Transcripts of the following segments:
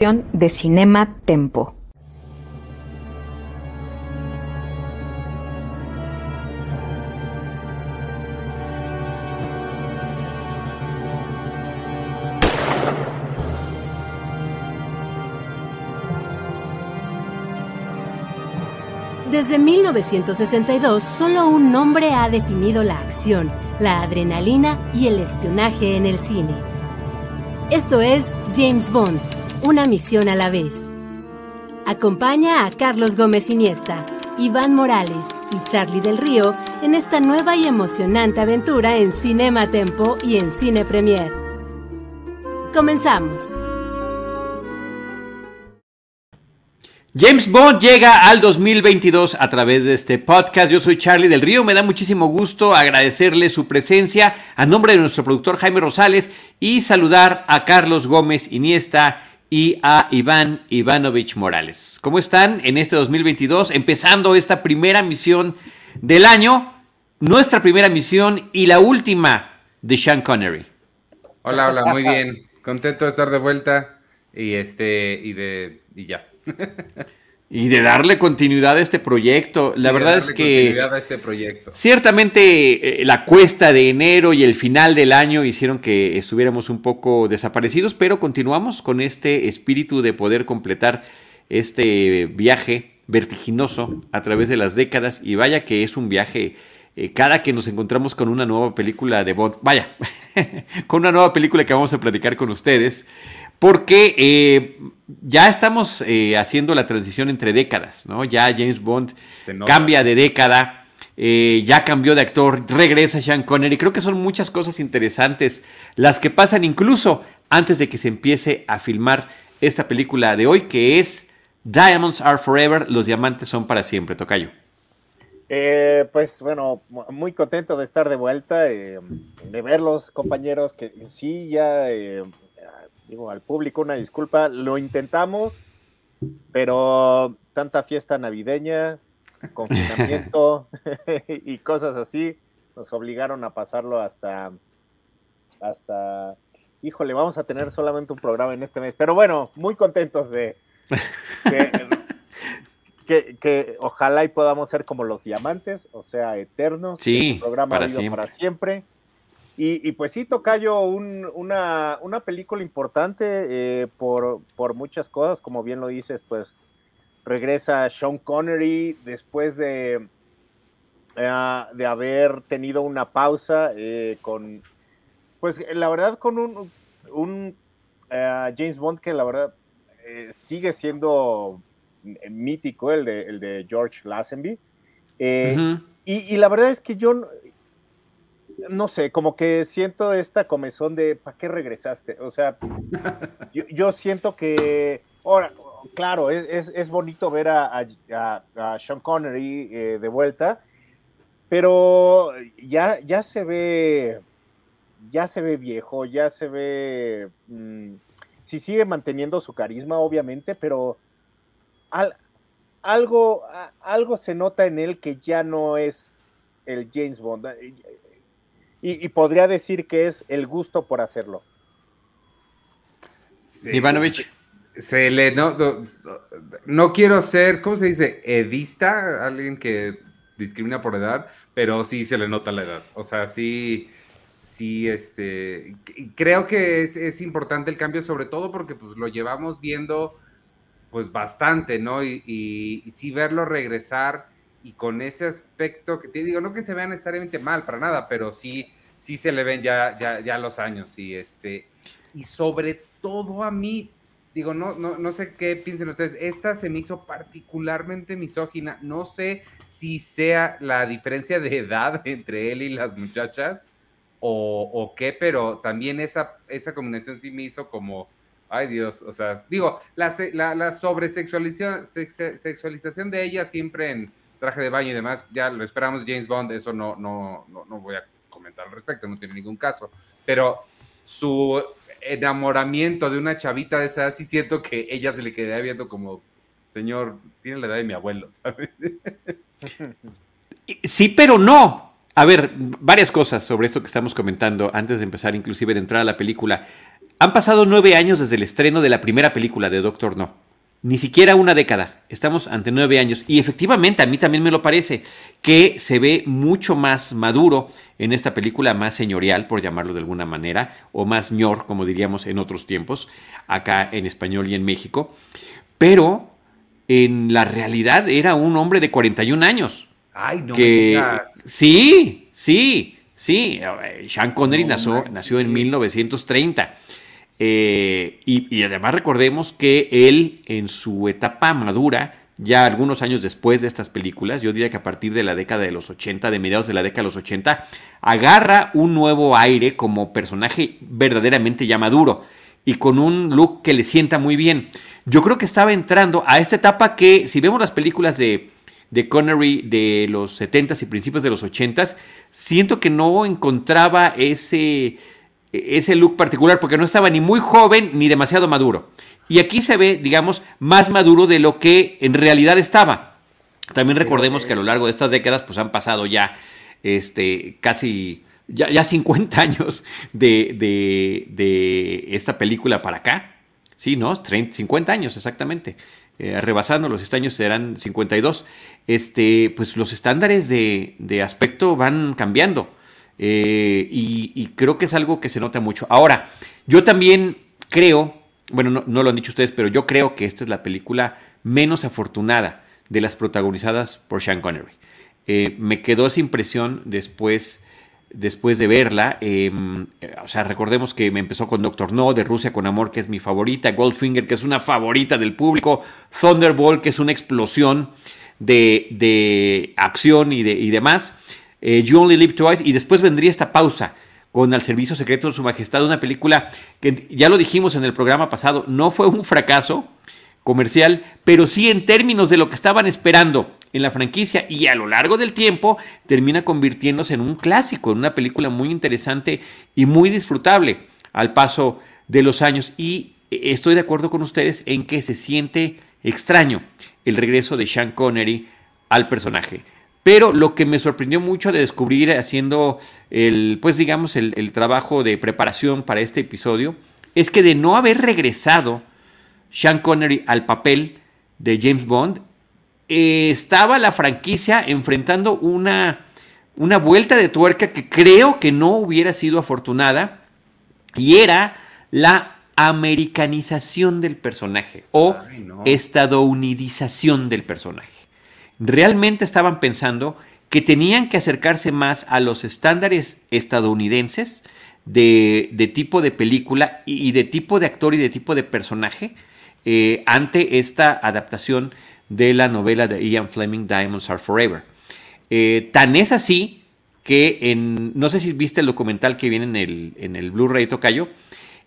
de Cinema Tempo. Desde 1962, solo un nombre ha definido la acción, la adrenalina y el espionaje en el cine. Esto es James Bond, una misión a la vez. Acompaña a Carlos Gómez Iniesta, Iván Morales y Charlie del Río en esta nueva y emocionante aventura en Cinema Tempo y en Cine Premier. Comenzamos. James Bond llega al 2022 a través de este podcast. Yo soy Charlie del Río. Me da muchísimo gusto agradecerle su presencia a nombre de nuestro productor Jaime Rosales y saludar a Carlos Gómez Iniesta y a Iván Ivanovich Morales. ¿Cómo están en este 2022? Empezando esta primera misión del año, nuestra primera misión y la última de Sean Connery. Hola, hola, muy bien. Contento de estar de vuelta y este y de y ya. y de darle continuidad a este proyecto. La verdad es que a este proyecto. ciertamente eh, la cuesta de enero y el final del año hicieron que estuviéramos un poco desaparecidos, pero continuamos con este espíritu de poder completar este viaje vertiginoso a través de las décadas y vaya que es un viaje eh, cada que nos encontramos con una nueva película de Bond, vaya, con una nueva película que vamos a platicar con ustedes, porque eh, ya estamos eh, haciendo la transición entre décadas, ¿no? Ya James Bond cambia de década, eh, ya cambió de actor, regresa Sean Connery. Creo que son muchas cosas interesantes las que pasan incluso antes de que se empiece a filmar esta película de hoy, que es Diamonds Are Forever, los diamantes son para siempre, Tocayo. pues bueno, muy contento de estar de vuelta, de verlos compañeros, que sí, ya digo, al público una disculpa, lo intentamos, pero tanta fiesta navideña, confinamiento y cosas así, nos obligaron a pasarlo hasta, hasta, híjole, vamos a tener solamente un programa en este mes, pero bueno, muy contentos de... que, ojalá y podamos ser como los diamantes, o sea, eternos. Sí, programa para siempre. para siempre. Y, pues sí, Tocayo, una, una, película importante eh, por, por, muchas cosas, como bien lo dices, pues regresa Sean Connery después de, eh, de haber tenido una pausa eh, con, pues la verdad, con un, un James Bond que la verdad sigue siendo mítico, el de, el de George Lazenby. y, y, la verdad es que yo no sé, como que siento esta comezón de ¿para qué regresaste? O sea, yo, siento que, ahora, claro, es, bonito ver a, Sean Connery eh, de vuelta, pero ya, ya se ve, ya se ve viejo, ya se ve, mm, sí sigue manteniendo su carisma, obviamente, pero algo, algo se nota en él que ya no es el James Bond y, podría decir que es el gusto por hacerlo. Ivanovich. Se, le no, no, quiero ser, ¿cómo se dice? Edista, alguien que discrimina por edad, pero sí se le nota la edad. O sea, sí, sí, este, creo que es, importante el cambio, sobre todo porque pues, lo llevamos viendo pues bastante, ¿no? Y, y, y sí verlo regresar y con ese aspecto que te digo, no que se vea necesariamente mal para nada, pero sí, sí se le ven ya, ya, ya los años y este, y sobre todo a mí, digo, no, no, no sé qué piensen ustedes, esta se me hizo particularmente misógina, no sé si sea la diferencia de edad entre él y las muchachas o, o qué, pero también esa, esa combinación sí me hizo como... Ay Dios, o sea, digo, la, la, la sobresexualización sexualización de ella siempre en, traje de baño y demás, ya lo esperamos James Bond, eso no, no, no, voy a comentar al respecto, no tiene ningún caso, pero su enamoramiento de una chavita de esa sí siento que ella se le quedaría viendo como, señor, tiene la edad de mi abuelo, ¿sabes? Sí, pero no. A ver, varias cosas sobre esto que estamos comentando antes de empezar, inclusive de entrar a la película. han pasado nueve años desde el estreno de la primera película de Doctor No. Ni siquiera una década. Estamos ante nueve años. Y efectivamente, a mí también me lo parece, que se ve mucho más maduro en esta película, más señorial, por llamarlo de alguna manera, o más ñor, como diríamos en otros tiempos, acá en español y en México. Pero en la realidad era un hombre de 41 años. Ay, no que, me digas. Sí, sí, sí. Sean Connery nació, nació en 1930. Eh, y, además recordemos que él en su etapa madura, ya algunos años después de estas películas, yo diría que a partir de la década de los 80, de mediados de la década de los 80, agarra un nuevo aire como personaje verdaderamente ya maduro y con un look que le sienta muy bien. Yo creo que estaba entrando a esta etapa que, si vemos las películas de, de Connery de los 70s y principios de los 80s, siento que no encontraba ese ese look particular porque no estaba ni muy joven ni demasiado maduro. Y aquí se ve, digamos, más maduro de lo que en realidad estaba. También recordemos que a lo largo de estas décadas pues han pasado ya este, casi ya, ya 50 años de, de, de, esta película para acá. Sí, ¿no? 30, 50 años exactamente. Eh, rebasando los este años serán 52. Este, pues los estándares de, de aspecto van cambiando. Eh, y, creo que es algo que se nota mucho. Ahora, yo también creo, bueno, no, lo han dicho ustedes, pero yo creo que esta es la película menos afortunada de las protagonizadas por Sean Connery. Eh, me quedó esa impresión después, después de verla. Eh, o sea, recordemos que me empezó con Doctor No, de Rusia con Amor, que es mi favorita, Goldfinger, que es una favorita del público, Thunderbolt, que es una explosión de, de acción y, de, y demás eh, You Only Live Twice, y después vendría esta pausa con Al Servicio Secreto de Su Majestad, una película que ya lo dijimos en el programa pasado, no fue un fracaso comercial, pero sí en términos de lo que estaban esperando en la franquicia y a lo largo del tiempo termina convirtiéndose en un clásico, en una película muy interesante y muy disfrutable al paso de los años. Y estoy de acuerdo con ustedes en que se siente extraño el regreso de Sean Connery al personaje. Pero lo que me sorprendió mucho de descubrir haciendo el, pues digamos, el, el, trabajo de preparación para este episodio, es que de no haber regresado Sean Connery al papel de James Bond, eh, estaba la franquicia enfrentando una, una vuelta de tuerca que creo que no hubiera sido afortunada, y era la americanización del personaje o Ay, no. estadounidización del personaje realmente estaban pensando que tenían que acercarse más a los estándares estadounidenses de, de tipo de película y, y, de tipo de actor y de tipo de personaje eh, ante esta adaptación de la novela de Ian Fleming, Diamonds Are Forever. Eh, tan es así que en, no sé si viste el documental que viene en el, en el Blu-ray Tocayo,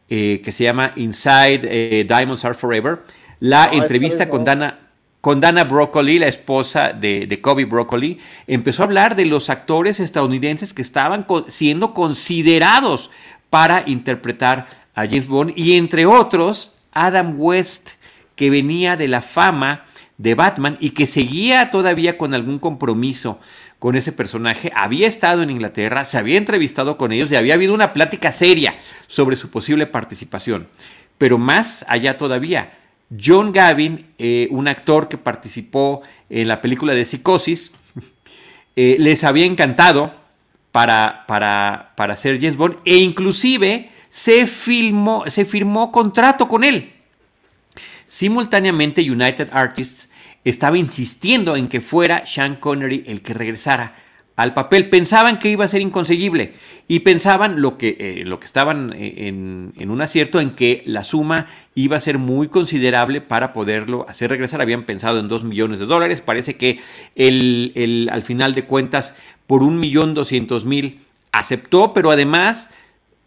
eh, que se llama Inside Diamonds Are Forever, la no, entrevista con Dana, con Dana Broccoli, la esposa de, de, Kobe Broccoli, empezó a hablar de los actores estadounidenses que estaban siendo considerados para interpretar a James Bond y entre otros Adam West, que venía de la fama de Batman y que seguía todavía con algún compromiso con ese personaje, había estado en Inglaterra, se había entrevistado con ellos y había habido una plática seria sobre su posible participación. Pero más allá todavía, John Gavin, eh, un actor que participó en la película de Psicosis, eh, les había encantado para, para, para ser James Bond e inclusive se, filmó, se firmó contrato con él. Simultáneamente United Artists estaba insistiendo en que fuera Sean Connery el que regresara al papel. Pensaban que iba a ser inconseguible y pensaban lo que, eh, lo que estaban en, en, un acierto en que la suma iba a ser muy considerable para poderlo hacer regresar. Habían pensado en 2 millones de dólares. Parece que el, el, al final de cuentas por un millón doscientos mil aceptó, pero además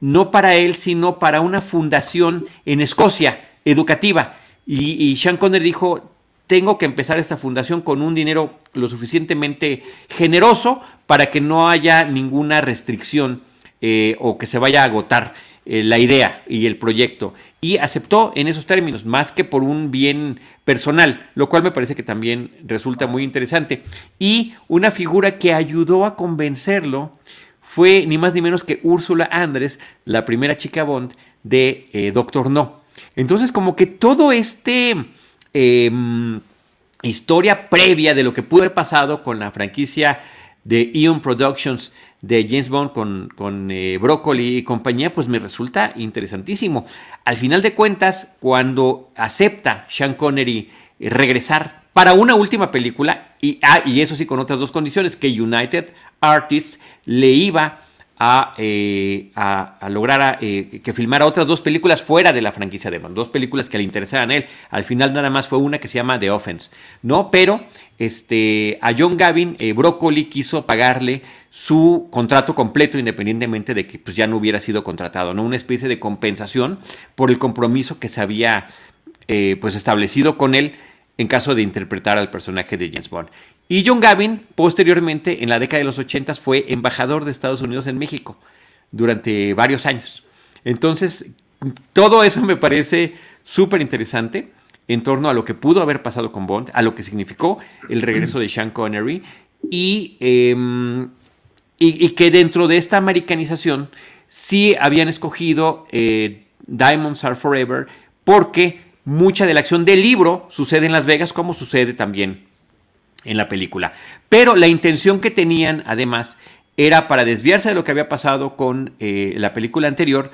no para él, sino para una fundación en Escocia educativa. Y, y Sean Connery dijo, tengo que empezar esta fundación con un dinero lo suficientemente generoso para que no haya ninguna restricción eh, o que se vaya a agotar eh, la idea y el proyecto. Y aceptó en esos términos, más que por un bien personal, lo cual me parece que también resulta muy interesante. Y una figura que ayudó a convencerlo fue ni más ni menos que Úrsula Andrés, la primera chica Bond de eh, Doctor No. Entonces, como que todo este em, historia previa de lo que pudo haber pasado con la franquicia de Eon Productions de James Bond con, con eh, Broccoli y compañía, pues me resulta interesantísimo. Al final de cuentas, cuando acepta Sean Connery eh, regresar para una última película, y, ah, y eso sí con otras dos condiciones, que United Artists le iba eh, a, lograr eh, que filmara otras dos películas fuera de la franquicia de Bond, dos películas que le interesaban a él. Al final nada más fue una que se llama The Offense, ¿no? Pero este, a John Gavin, eh, Broccoli quiso pagarle su contrato completo independientemente de que pues, ya no hubiera sido contratado, ¿no? Una especie de compensación por el compromiso que se había pues establecido con él en caso de interpretar al personaje de James Bond. Y John Gavin, posteriormente, en la década de los 80, fue embajador de Estados Unidos en México durante varios años. Entonces, todo eso me parece súper interesante en torno a lo que pudo haber pasado con Bond, a lo que significó el regreso de Sean Connery y, em, y, que dentro de esta americanización sí habían escogido eh, Diamonds Are Forever porque mucha de la acción del libro sucede en Las Vegas como sucede también en la película. Pero la intención que tenían, además, era para desviarse de lo que había pasado con eh, la película anterior,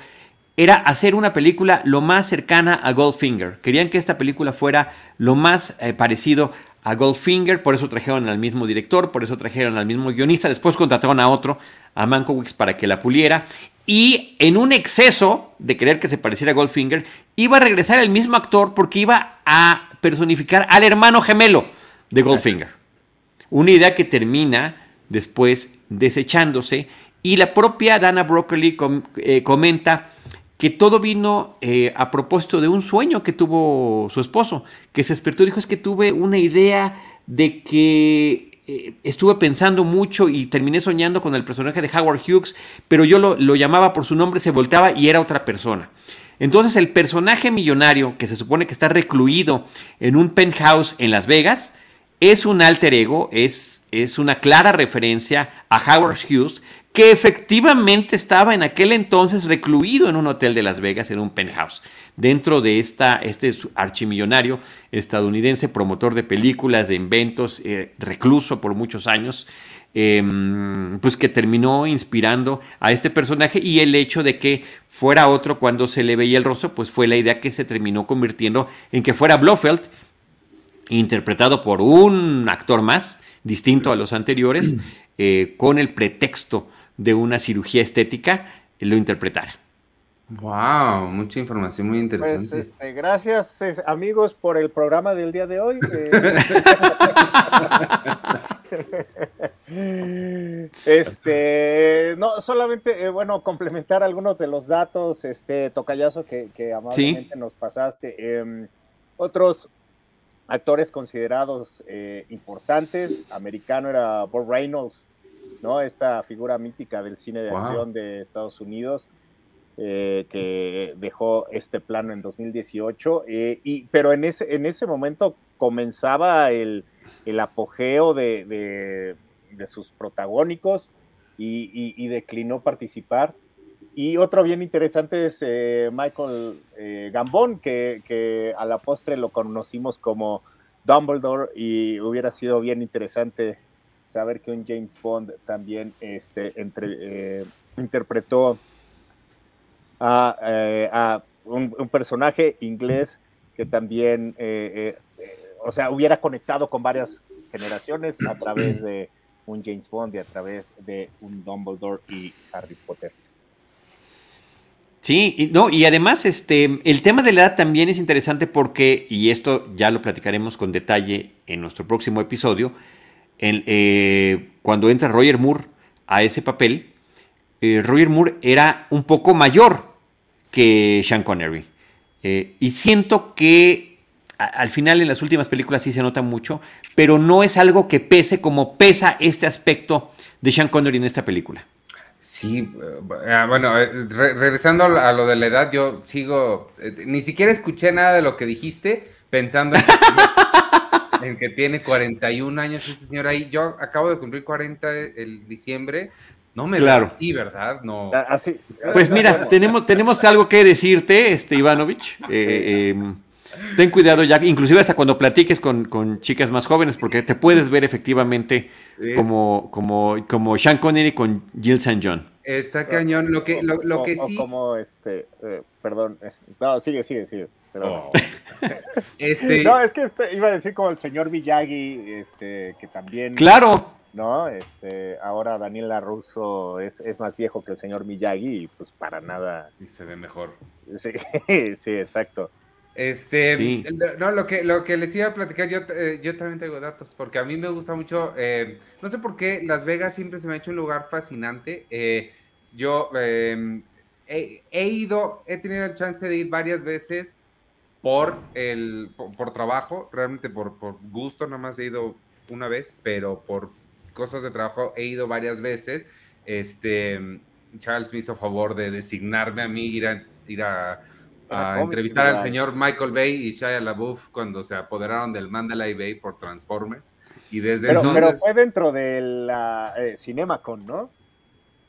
era hacer una película lo más cercana a Goldfinger. Querían que esta película fuera lo más eh, parecido a Goldfinger, por eso trajeron al mismo director, por eso trajeron al mismo guionista, después contrataron a otro, a Mankiewicz, para que la puliera. Y en un exceso de querer que se pareciera a Goldfinger, iba a regresar el mismo actor porque iba a personificar al hermano gemelo de Goldfinger. Una idea que termina después desechándose y la propia Dana Broccoli eh, comenta que todo vino eh, a propósito de un sueño que tuvo su esposo, que se despertó y dijo es que tuve una idea de que eh, estuve pensando mucho y terminé soñando con el personaje de Howard Hughes, pero yo lo, lo llamaba por su nombre, se volteaba y era otra persona. Entonces el personaje millonario que se supone que está recluido en un penthouse en Las Vegas, es un alter ego, es, es una clara referencia a Howard Hughes, que efectivamente estaba en aquel entonces recluido en un hotel de Las Vegas, en un penthouse, dentro de esta, este archimillonario estadounidense, promotor de películas, de inventos, eh, recluso por muchos años, em, pues que terminó inspirando a este personaje y el hecho de que fuera otro cuando se le veía el rostro, pues fue la idea que se terminó convirtiendo en que fuera Blofeld, interpretado por un actor más, distinto a los anteriores, eh, con el pretexto de una cirugía estética, lo interpretara. Wow, mucha información muy pues, interesante. Pues, este, gracias amigos por el programa del día de hoy. este, no, solamente, eh, bueno, complementar algunos de los datos, este, tocayazo que, amablemente nos pasaste. Em, otros actores considerados eh, importantes. Americano era Bob Reynolds, ¿no? Esta figura mítica del cine de acción de Estados Unidos, eh, que dejó este plano en 2018. Eh, y, pero en ese, en ese momento comenzaba el, apogeo de, sus protagónicos y declinó participar. Y otro bien interesante es eh, Michael eh, Gambon, que, a la postre lo conocimos como Dumbledore y hubiera sido bien interesante saber que un James Bond también este, entre, eh, interpretó a, un, personaje inglés que también, o sea, hubiera conectado con varias generaciones a través de un James Bond y a través de un Dumbledore y Harry Potter. Sí, y, no, y además este, el tema de la edad también es interesante porque, y esto ya lo platicaremos con detalle en nuestro próximo episodio, eh, cuando entra Roger Moore a ese papel, eh, Roger Moore era un poco mayor que Sean Connery. Eh, y siento que al final en las últimas películas sí se nota mucho, pero no es algo que pese como pesa este aspecto de Sean Connery en esta película. Sí, eh, ah, bueno, regresando a lo de la edad, yo sigo, ni siquiera escuché nada de lo que dijiste, pensando en que, tiene 41 años este señor ahí. Yo acabo de cumplir 40 el diciembre No me Claro. así, ¿verdad? No. Así. Pues mira, tenemos, tenemos algo que decirte, este Ivanovich. Eh, eh, ten cuidado ya, inclusive hasta cuando platiques con, con chicas más jóvenes, porque te puedes ver efectivamente como, como, como Sean Connery con Jill St. John. Está cañón. Lo que, lo, que o sí. como este, eh, perdón, no, sigue, sigue, sigue. Perdón. Oh. Este. No, es que este, iba a decir como el señor Miyagi, este, que también, Claro, ¿no? Este, ahora Daniel LaRusso es, es más viejo que el señor Miyagi y pues para nada, Sí, se ve mejor. sí, sí, exacto. Este, Sí. no, lo que, lo que les iba a platicar, yo, eh, yo también tengo datos, porque a mí me gusta mucho, eh, no sé por qué Las Vegas siempre se me ha hecho un lugar fascinante. eh, yo eh, he, he ido, he tenido el chance de ir varias veces por, el, por, por trabajo, realmente por, por gusto, nada más he ido una vez, pero por cosas de trabajo he ido varias veces. Este, Charles me hizo favor de designarme a mí ir a, ir a, entrevistar al señor Michael Bay y Shia LaBeouf cuando se apoderaron del Mandalay Bay por Transformers. Y desde Pero, entonces... pero fue dentro de la eh, CinemaCon, ¿no?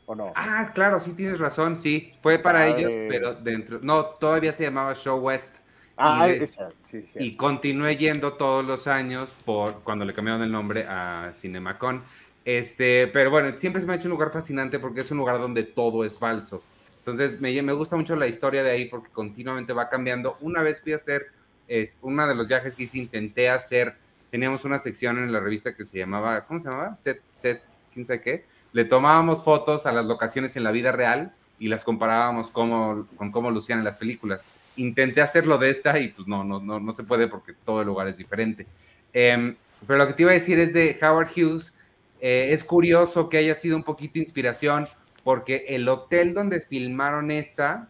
¿O no? Ah, claro, sí tienes razón, sí. Fue para ellos, pero dentro... No, todavía se llamaba Show West. Ah, y esa, sí, sí. Y continué yendo todos los años por cuando le cambiaron el nombre a CinemaCon. Este, pero bueno, siempre se me ha hecho un lugar fascinante porque es un lugar donde todo es falso. Entonces, me, me gusta mucho la historia de ahí porque continuamente va cambiando. Una vez fui a hacer, es, uno de los viajes que hice, intenté hacer, teníamos una sección en la revista que se llamaba, ¿cómo se llamaba? Set, set, quién sabe qué. Le tomábamos fotos a las locaciones en la vida real y las comparábamos cómo, con cómo lucían en las películas. Intenté hacerlo de esta y pues no, no, no, no se puede porque todo el lugar es diferente. Em, pero lo que te iba a decir es de Howard Hughes. eh, es curioso que haya sido un poquito inspiración porque el hotel donde filmaron esta,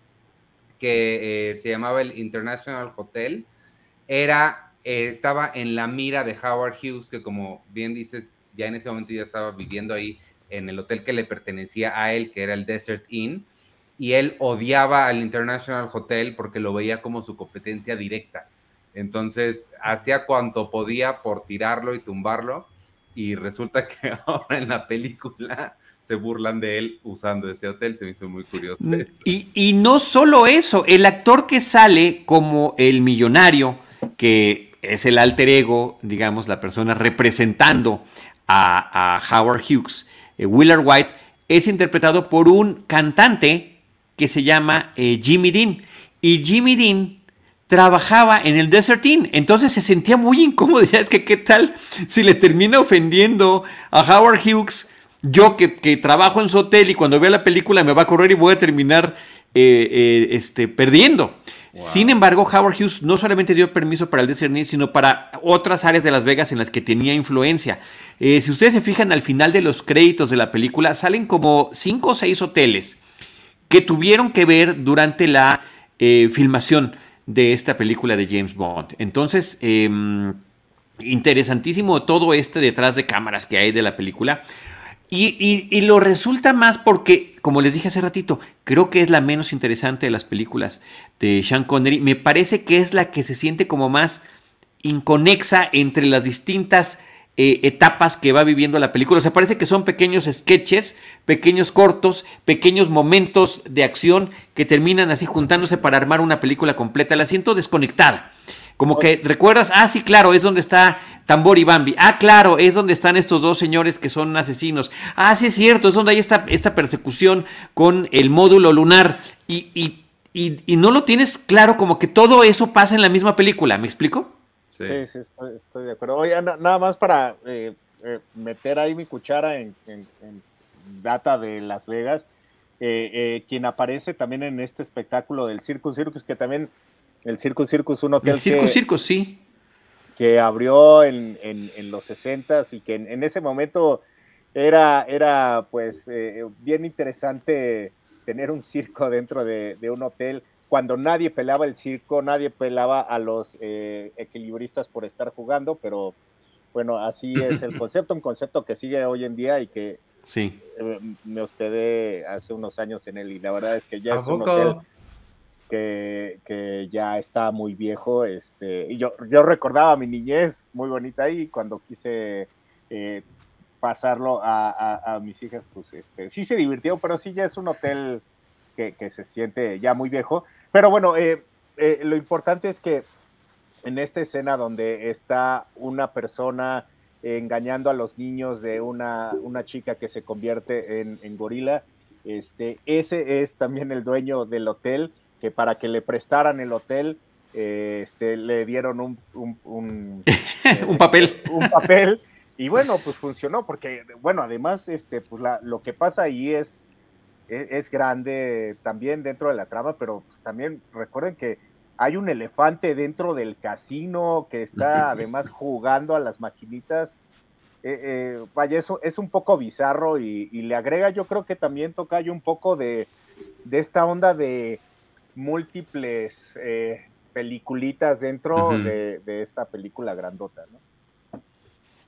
que eh, se llamaba el International Hotel, era, eh, estaba en la mira de Howard Hughes, que como bien dices, ya en ese momento ya estaba viviendo ahí en el hotel que le pertenecía a él, que era el Desert Inn, y él odiaba al International Hotel porque lo veía como su competencia directa. Entonces, hacía cuanto podía por tirarlo y tumbarlo, y resulta que ahora en la película se burlan de él usando ese hotel. Se me hizo muy curioso. eso. Y, y no solo eso, el actor que sale como el millonario, que es el alter ego, digamos, la persona representando a, a Howard Hughes, eh, Willard White, es interpretado por un cantante que se llama eh, Jimmy Dean. Y Jimmy Dean trabajaba en el Desert Inn, entonces se sentía muy incómodo. Decía, es que qué tal si le termina ofendiendo a Howard Hughes, yo que, que trabajo en su hotel y cuando vea la película me va a correr y voy a terminar eh, eh, este, perdiendo. Wow. Sin embargo, Howard Hughes no solamente dio permiso para el Desert Inn, sino para otras áreas de Las Vegas en las que tenía influencia. Eh, si ustedes se fijan al final de los créditos de la película, salen como cinco o seis hoteles que tuvieron que ver durante la eh, filmación de esta película de James Bond. Entonces, eh, interesantísimo todo este detrás de cámaras que hay de la película. Y, y, y, lo resulta más porque, como les dije hace ratito, creo que es la menos interesante de las películas de Sean Connery. Me parece que es la que se siente como más inconexa entre las distintas eh, etapas que va viviendo la película. O sea, parece que son pequeños sketches, pequeños cortos, pequeños momentos de acción que terminan así juntándose para armar una película completa. La siento desconectada. Como que recuerdas, ah, sí, claro, es donde está Tambor y Bambi. Ah, claro, es donde están estos dos señores que son asesinos. Ah, sí, es cierto, es donde hay esta, esta persecución con el módulo lunar. Y, y, y, y, no lo tienes claro, como que todo eso pasa en la misma película. ¿Me explico? Sí, sí, sí estoy, estoy, de acuerdo. Oye, nada más para eh, eh, meter ahí mi cuchara en, en, en data de Las Vegas. Eh, quien aparece también en este espectáculo del Circus Circus, que también el Circus Circus, un hotel el Circus que, Circus, sí. que abrió en, los 60 y que en, ese momento era, era pues bien interesante tener un circo dentro de, de, un hotel cuando nadie pelaba el circo, nadie pelaba a los eh, equilibristas por estar jugando, pero bueno, así es el concepto, un concepto que sigue hoy en día y que sí. eh, me hospedé hace unos años en él y la verdad es que ya ¿A es un hotel que, que, ya está muy viejo. Este, y yo, yo recordaba mi niñez muy bonita ahí cuando quise eh, pasarlo a, mis hijas, pues este, sí se divirtieron, pero sí ya es un hotel que, se siente ya muy viejo. Pero bueno, eh, eh, lo importante es que en esta escena donde está una persona engañando a los niños de una, una chica que se convierte en, gorila, este, ese es también el dueño del hotel, que para que le prestaran el hotel, eh, este, le dieron un, un, un, papel. Un papel. Y bueno, pues funcionó, porque, bueno, además, este, pues lo que pasa ahí es, es, es, grande también dentro de la trama, pero pues también recuerden que hay un elefante dentro del casino que está además jugando a las maquinitas. Eh, eh, vaya, eso es un poco bizarro y, le agrega, yo creo que también toca un poco de, esta onda de múltiples eh, peliculitas dentro de, de, esta película grandota, ¿no?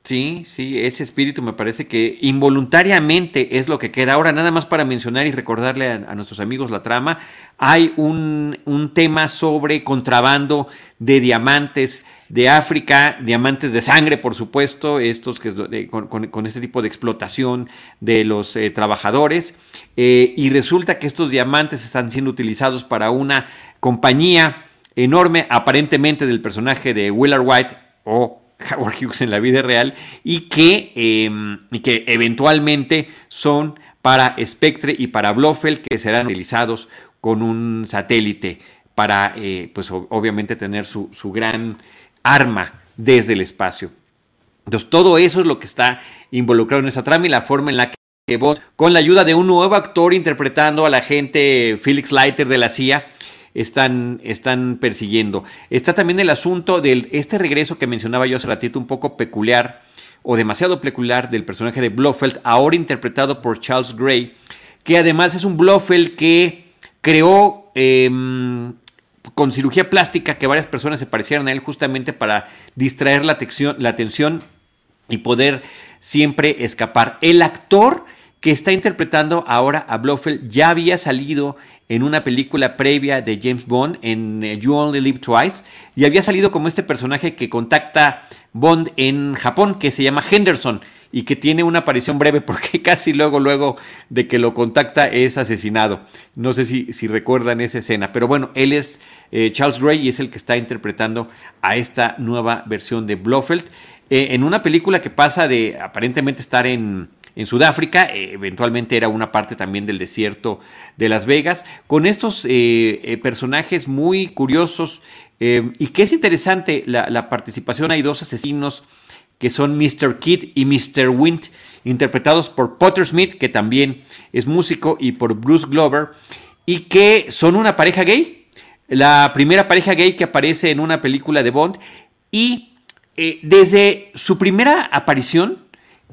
Sí, sí, ese espíritu me parece que involuntariamente es lo que queda. Ahora, nada más para mencionar y recordarle a, nuestros amigos la trama, hay un, tema sobre contrabando de diamantes de África, diamantes de sangre, por supuesto, estos que con, este tipo de explotación de los eh, trabajadores. Eh, y resulta que estos diamantes están siendo utilizados para una compañía enorme, aparentemente del personaje de Willard White o Howard Hughes en la vida real y que, em, y que eventualmente son para Spectre y para Blofeld que serán utilizados con un satélite para, eh, pues obviamente, tener su, gran arma desde el espacio. Entonces, todo eso es lo que está involucrado en esa trama y la forma en la que con la ayuda de un nuevo actor interpretando al agente Felix Leiter de la CIA, están, están persiguiendo. Está también el asunto de este regreso que mencionaba yo hace ratito, un poco peculiar o demasiado peculiar del personaje de Blofeld, ahora interpretado por Charles Gray, que además es un Blofeld que creó em, con cirugía plástica que varias personas se parecieran a él justamente para distraer la, la atención y poder siempre escapar. El actor que está interpretando ahora a Blofeld ya había salido en una película previa de James Bond, en eh, You Only Live Twice, y había salido como este personaje que contacta Bond en Japón, que se llama Henderson, y que tiene una aparición breve porque casi luego, luego de que lo contacta es asesinado. No sé si, si recuerdan esa escena, pero bueno, él es eh, Charles Gray y es el que está interpretando a esta nueva versión de Blofeld, eh, en una película que pasa de aparentemente estar en en Sudáfrica, eh, eventualmente era una parte también del desierto de Las Vegas, con estos eh, eh, personajes muy curiosos y que es interesante la, participación, hay dos asesinos que son Mr. Kid y Mr. Wint, interpretados por Potter Smith, que también es músico, y por Bruce Glover, y que son una pareja gay, la primera pareja gay que aparece en una película de Bond, y desde su primera aparición,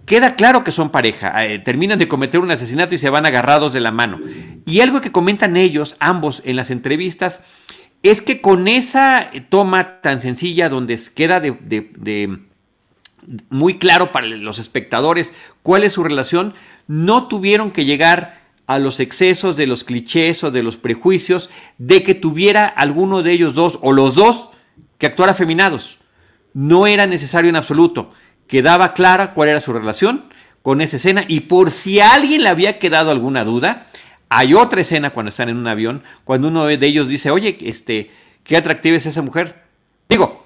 Queda claro que son pareja, eh, terminan de cometer un asesinato y se van agarrados de la mano. Y algo que comentan ellos, ambos, en las entrevistas, es que con esa toma tan sencilla donde queda de, muy claro para los espectadores cuál es su relación, no tuvieron que llegar a los excesos de los clichés o de los prejuicios de que tuviera alguno de ellos dos o los dos que actuar afeminados. No era necesario en absoluto quedaba clara cuál era su relación con esa escena y por si a alguien le había quedado alguna duda, hay otra escena cuando están en un avión, cuando uno de ellos dice, oye, este, qué atractiva es esa mujer. Digo,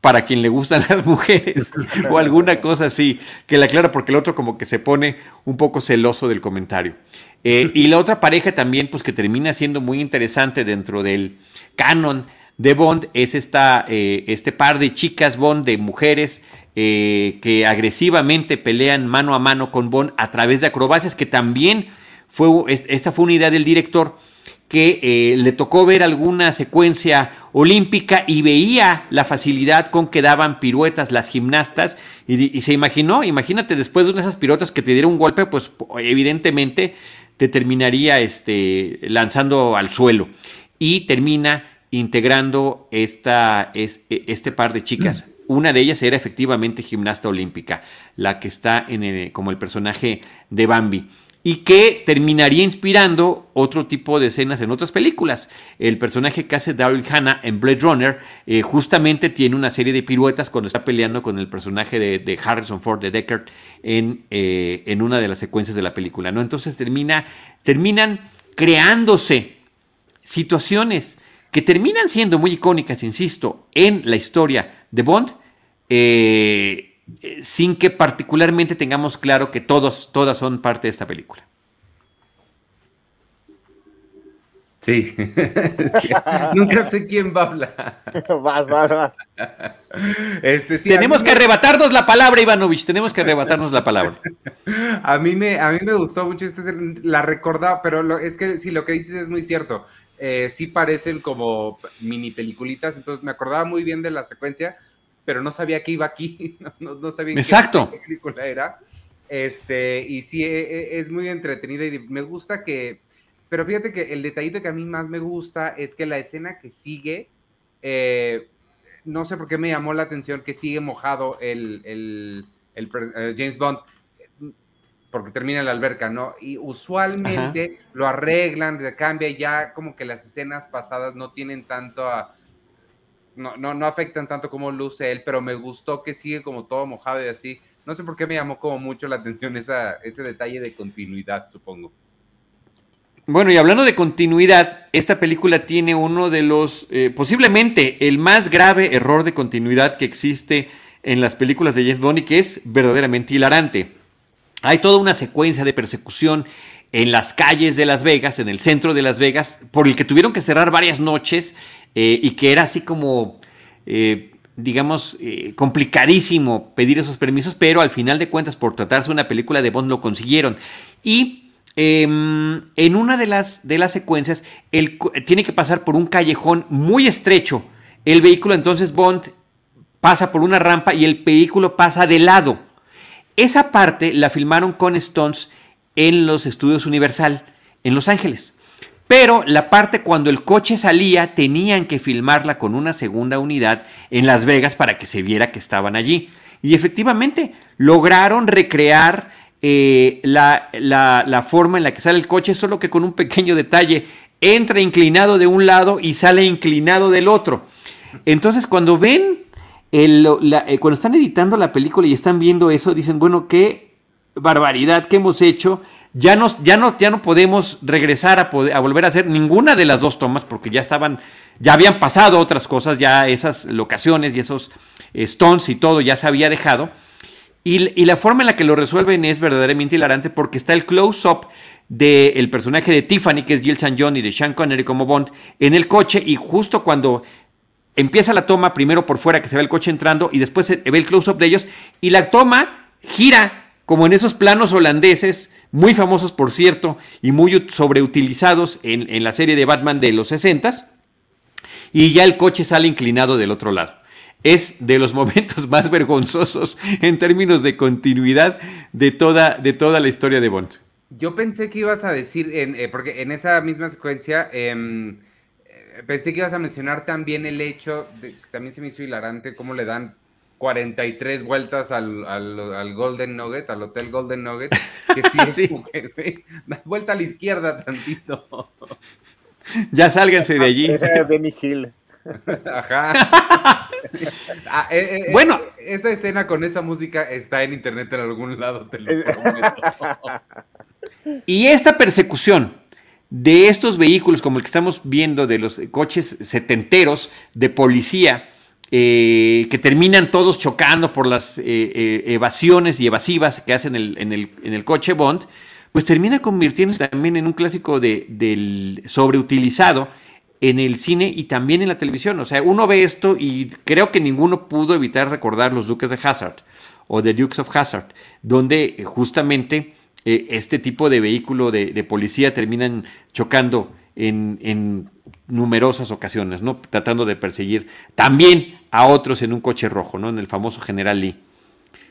para quien le gustan las mujeres o alguna cosa así, que la aclara porque el otro como que se pone un poco celoso del comentario. Eh, y la otra pareja también, pues que termina siendo muy interesante dentro del canon de Bond, es esta, eh, este par de chicas Bond, de mujeres eh, que agresivamente pelean mano a mano con Bond a través de acrobacias, que también fue, esta fue una idea del director, que eh, le tocó ver alguna secuencia olímpica y veía la facilidad con que daban piruetas las gimnastas y, se imaginó, imagínate después de esas piruetas que te diera un golpe, pues evidentemente te terminaría este, lanzando al suelo y termina integrando esta, este par de chicas una de ellas era efectivamente gimnasta olímpica, la que está en como el personaje de Bambi. y que terminaría inspirando otro tipo de escenas en otras películas. El personaje que hace Daryl Hannah en Blade Runner eh, justamente tiene una serie de piruetas cuando está peleando con el personaje de, Harrison Ford, de Deckard, en, eh, en, una de las secuencias de la película. ¿no? Entonces termina, terminan creándose situaciones que terminan siendo muy icónicas, insisto, en la historia de Bond. Eh, eh, sin que particularmente tengamos claro que todos, todas son parte de esta película. Sí. Nunca sé quién va a hablar. vas, vas, vas. Este, tenemos que arrebatarnos la palabra, Ivanovich. Tenemos que arrebatarnos la palabra. A mí me, a mí me gustó mucho este, la recordaba, pero es que sí, lo que dices es muy cierto. Eh, sí parecen como mini peliculitas, entonces me acordaba muy bien de la secuencia, pero no sabía que iba aquí, no, sabía Exacto. qué película era. Este, y sí, e, e, es muy entretenida y me gusta que, pero fíjate que el detallito que a mí más me gusta es que la escena que sigue, eh, no sé por qué me llamó la atención que sigue mojado el, el, eh, James Bond, porque termina la alberca, ¿no? Y usualmente lo arreglan, se cambia, ya como que las escenas pasadas no tienen tanto a no, no, no afectan tanto como luce él, pero me gustó que sigue como todo mojado y así. No sé por qué me llamó como mucho la atención esa, ese detalle de continuidad, supongo. Bueno, y hablando de continuidad, esta película tiene uno de los, eh, posiblemente el más grave error de continuidad que existe en las películas de James Bond y que es verdaderamente hilarante. Hay toda una secuencia de persecución en las calles de Las Vegas, en el centro de Las Vegas, por el que tuvieron que cerrar varias noches eh, y que era así como, eh, digamos, eh, complicadísimo pedir esos permisos, pero al final de cuentas, por tratarse de una película de Bond, lo consiguieron. Y em, en una de las, de las secuencias, él tiene que pasar por un callejón muy estrecho. El vehículo, entonces Bond pasa por una rampa y el vehículo pasa de lado. Esa parte la filmaron con Stones en los estudios Universal en Los Ángeles. Pero la parte cuando el coche salía tenían que filmarla con una segunda unidad en Las Vegas para que se viera que estaban allí. Y efectivamente lograron recrear eh, la, la, forma en la que sale el coche, solo que con un pequeño detalle. Entra inclinado de un lado y sale inclinado del otro. Entonces cuando ven, eh, cuando están editando la película y están viendo eso, dicen, bueno, qué barbaridad que hemos hecho ya, nos, ya, no, ya no podemos regresar a, volver a hacer ninguna de las dos tomas porque ya estaban, ya habían pasado otras cosas, ya esas locaciones y esos stones y todo ya se había dejado. Y, la forma en la que lo resuelven es verdaderamente hilarante porque está el close-up del personaje de Tiffany, que es Jill. John, y de Sean Connery como Bond, en el coche y justo cuando empieza la toma, primero por fuera que se ve el coche entrando y después se ve el close-up de ellos y la toma gira como en esos planos holandeses muy famosos por cierto y muy sobreutilizados en, en la serie de Batman de los 60 y ya el coche sale inclinado del otro lado. Es de los momentos más vergonzosos en términos de continuidad de toda, de toda la historia de Bond. Yo pensé que ibas a decir, eh, porque en esa misma secuencia, em, pensé que ibas a mencionar también el hecho, de, también se me hizo hilarante cómo le dan 43 vueltas al, al, Golden Nugget, al Hotel Golden Nugget, que sí, sí. vuelta a la izquierda tantito. Ya sálganse de allí. Benny Hill. Ajá. Ah, eh, eh, bueno, esa escena con esa música está en internet en algún lado, te lo prometo. Y esta persecución de estos vehículos, como el que estamos viendo, de los coches setenteros de policía, eh, que terminan todos chocando por las eh, eh, evasiones y evasivas que hacen en el, coche Bond, pues termina convirtiéndose también en un clásico de, del sobreutilizado en el cine y también en la televisión. O sea, uno ve esto y creo que ninguno pudo evitar recordar los Duques de Hazard o The Dukes of Hazard, donde justamente este tipo de vehículo de, policía terminan chocando en, en numerosas ocasiones, ¿no? Tratando de perseguir también a otros en un coche rojo, ¿no? En el famoso General Lee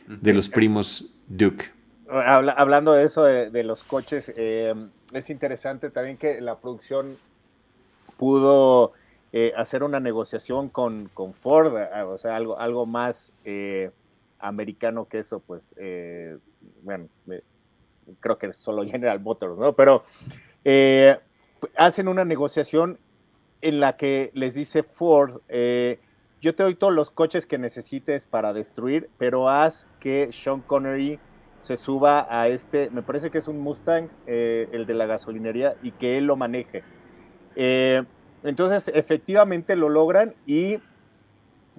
de los primos Duke. hablando de eso, de, los coches, eh, es interesante también que la producción pudo eh, hacer una negociación con, con, Ford, o sea, algo, algo más eh, americano que eso, pues, bueno, creo que solo General Motors, ¿no? Pero eh, hacen una negociación en la que les dice Ford, eh, yo te doy todos los coches que necesites para destruir, pero haz que Sean Connery se suba a este, me parece que es un Mustang, eh, el de la gasolinería, y que él lo maneje. entonces, efectivamente lo logran y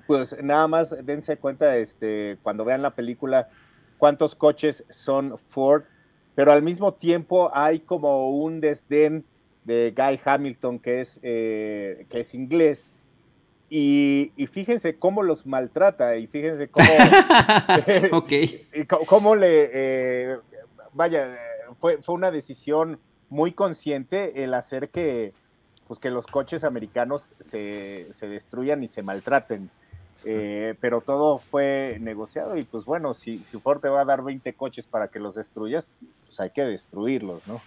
pues nada más dense cuenta este, cuando vean la película cuántos coches son Ford, pero al mismo tiempo hay como un desdén de Guy Hamilton que es, eh, que es inglés. Y, fíjense cómo los maltrata y fíjense cómo, cómo le, eh, vaya, fue, fue una decisión muy consciente el hacer que, pues que los coches americanos se, se destruyan y se maltraten. Eh, pero todo fue negociado y pues bueno, si, si Ford te va a dar 20 coches para que los destruyas, pues hay que destruirlos, ¿no?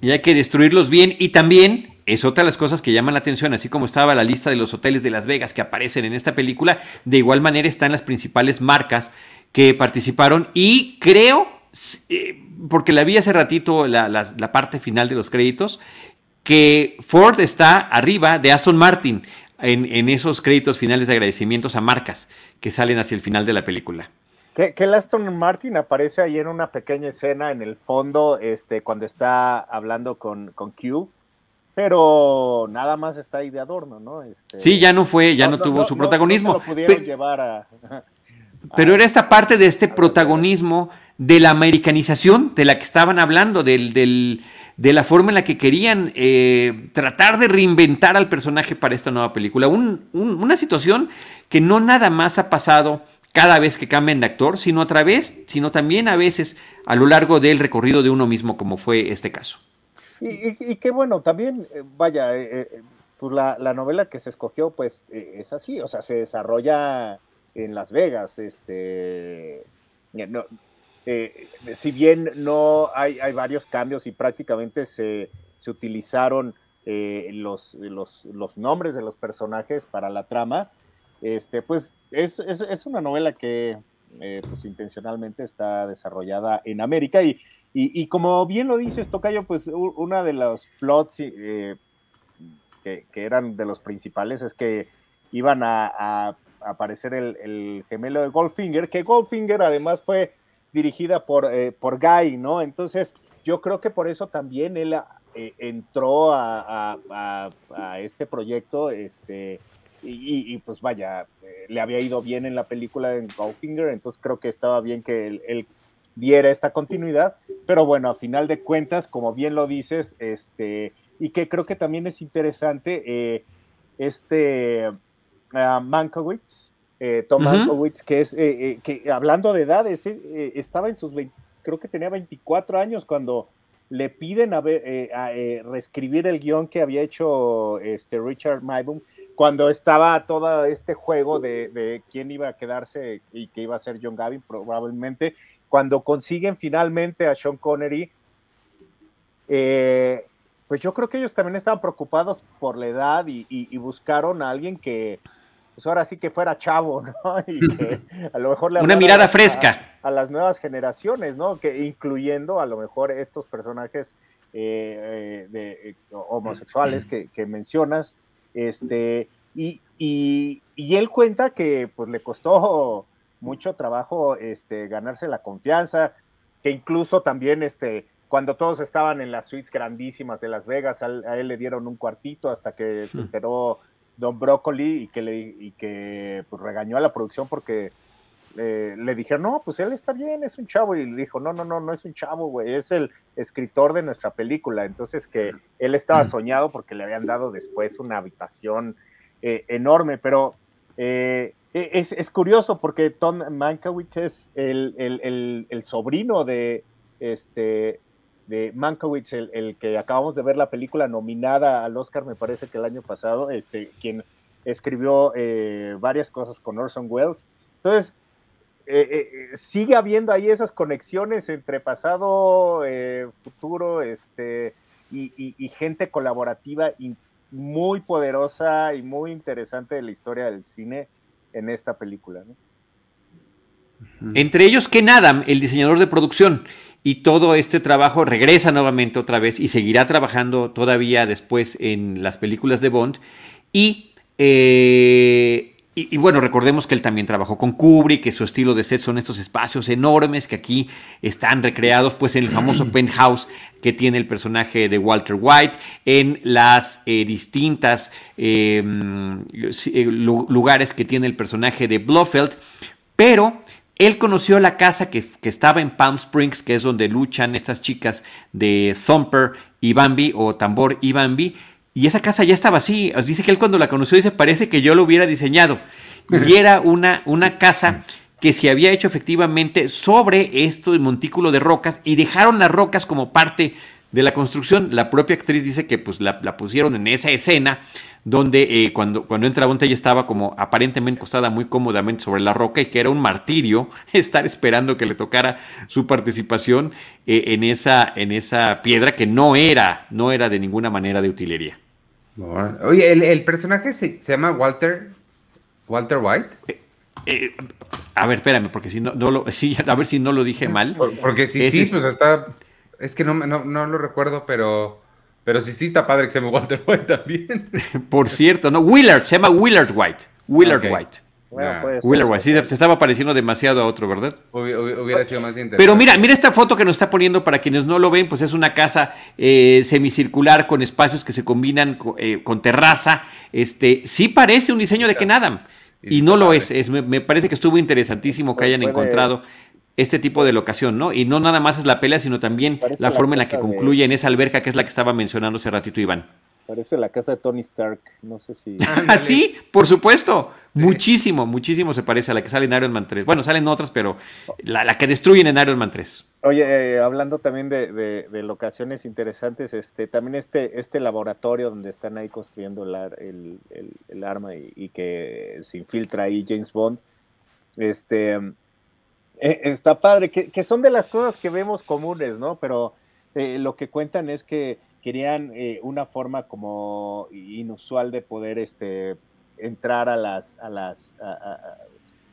Y hay que destruirlos bien y también es otra de las cosas que llaman la atención, así como estaba la lista de los hoteles de Las Vegas que aparecen en esta película, de igual manera están las principales marcas que participaron y creo, eh, porque la vi hace ratito la, la parte final de los créditos, que Ford está arriba de Aston Martin en, esos créditos finales de agradecimientos a marcas que salen hacia el final de la película. Que, que el Aston Martin aparece ahí en una pequeña escena en el fondo, este, cuando está hablando con, con Q, pero nada más está ahí de adorno, ¿no? Este, sí, ya no fue, ya no, tuvo su protagonismo. pudieron llevar a, Pero era esta parte de este protagonismo de la americanización de la que estaban hablando, del, del de la forma en la que querían eh, tratar de reinventar al personaje para esta nueva película. una situación que no nada más ha pasado cada vez que cambian de actor, sino a través, sino también a veces a lo largo del recorrido de uno mismo, como fue este caso. Y, qué bueno, también, eh, vaya, eh, pues la, novela que se escogió, pues es así, o sea, se desarrolla en Las Vegas, este, eh, si bien no hay, hay, varios cambios y prácticamente se, se utilizaron eh, los, los, los, nombres de los personajes para la trama, este, pues es, es, es una novela que eh, pues intencionalmente está desarrollada en América y, y, como bien lo dices, Tocayo, pues una de los plots que, que, eran de los principales es que iban a, aparecer el gemelo de Goldfinger, que Goldfinger además fue dirigida por, eh, por Guy, ¿no? Entonces, yo creo que por eso también él eh, entró a, este proyecto, este, y, pues vaya, eh, le había ido bien en la película en Goldfinger, entonces creo que estaba bien que él, diera esta continuidad, pero bueno, a final de cuentas, como bien lo dices, este, y que creo que también es interesante, este uh, Mankowitz, eh, Tom que es, eh, eh, que hablando de edades, estaba en sus, creo que tenía 24 años cuando le piden a, ver, a reescribir el guion que había hecho este Richard Maybaum cuando estaba todo este juego de, quién iba a quedarse y que iba a ser John Gavin, probablemente, cuando consiguen finalmente a Sean Connery, pues yo creo que ellos también estaban preocupados por la edad y buscaron a alguien que, pues ahora sí que fuera chavo, ¿no? Y que a lo mejor le Una mirada fresca. A, las nuevas generaciones, ¿no? Que incluyendo a lo mejor estos personajes eh, eh, de, eh, homosexuales que, mencionas, este, y, y, él cuenta que pues le costó mucho trabajo este, ganarse la confianza, que incluso también este, cuando todos estaban en las suites grandísimas de Las Vegas, a, él le dieron un cuartito hasta que se enteró Don Broccoli y que, le, y que pues, regañó a la producción porque eh, le dijeron, no, pues él está bien, es un chavo. Y le dijo, no, no, no, no es un chavo, güey, es el escritor de nuestra película. Entonces que él estaba soñado porque le habían dado después una habitación eh, enorme, pero eh, e, es, es, curioso porque Tom Mankiewicz es el, el, el, sobrino de, este, de Mankiewicz, el, que acabamos de ver la película nominada al Oscar, me parece que el año pasado, este, quien escribió eh, varias cosas con Orson Welles. Entonces, eh, eh, sigue habiendo ahí esas conexiones entre pasado, futuro, este, y, gente colaborativa muy poderosa y muy interesante de la historia del cine en esta película. Entre ellos, Ken Adam, el diseñador de producción, y todo este trabajo regresa nuevamente otra vez y seguirá trabajando todavía después en las películas de Bond. Y, eh, y, bueno, recordemos que él también trabajó con Kubrick, que su estilo de set son estos espacios enormes que aquí están recreados pues en el famoso penthouse que tiene el personaje de Walter White, en las eh, distintas eh, lugares que tiene el personaje de Blofeld, pero él conoció la casa que, estaba en Palm Springs, que es donde luchan estas chicas de Thumper y Bambi, o Tambor y Bambi, y esa casa ya estaba así. Dice que él cuando la conoció dice, parece que yo lo hubiera diseñado. Y era una, una casa que se había hecho efectivamente sobre esto de montículo de rocas y dejaron las rocas como parte de la construcción. La propia actriz dice que pues la, la pusieron en esa escena donde eh, cuando, cuando entra Bonte ella estaba como aparentemente acostada muy cómodamente sobre la roca y que era un martirio estar esperando que le tocara su participación eh, en, esa, en esa piedra que no era, no era de ninguna manera de utilería. Oye, el, personaje se, llama Walter, Walter White. Eh, a ver, espérame, porque si no, no lo, sí, a ver si no lo dije mal. Porque sí, sí, pues está, es que no, no, no lo recuerdo, pero pero sí, sí está padre que se llame Walter White también. Por cierto, no, Willard, se llama Willard White. Willard White. Willard White, sí, se estaba pareciendo demasiado a otro, ¿verdad? Hubiera sido más interesante. Pero mira, mira esta foto que nos está poniendo para quienes no lo ven, pues es una casa eh, semicircular con espacios que se combinan eh, con terraza. Este, sí parece un diseño de Ken Adam. Y no lo es, es me, parece que estuvo interesantísimo que pues hayan encontrado este tipo de locación, ¿no? Y no nada más es la pelea, sino también la forma en la que concluye en esa alberca que es la que estaba mencionando hace ratito Iván. Parece la casa de Tony Stark, no sé si... Ah, sí, por supuesto, muchísimo, muchísimo se parece a la que sale en Iron Man 3. Bueno, salen otras, pero la, que destruyen en Iron Man 3. Oye, eh, hablando también de, locaciones interesantes, este, también este, este laboratorio donde están ahí construyendo el, el, arma y, y, que se infiltra ahí James Bond, este eh, está padre, que, son de las cosas que vemos comunes, ¿no? Pero eh, lo que cuentan es que querían eh, una forma como inusual de poder este, entrar a las a las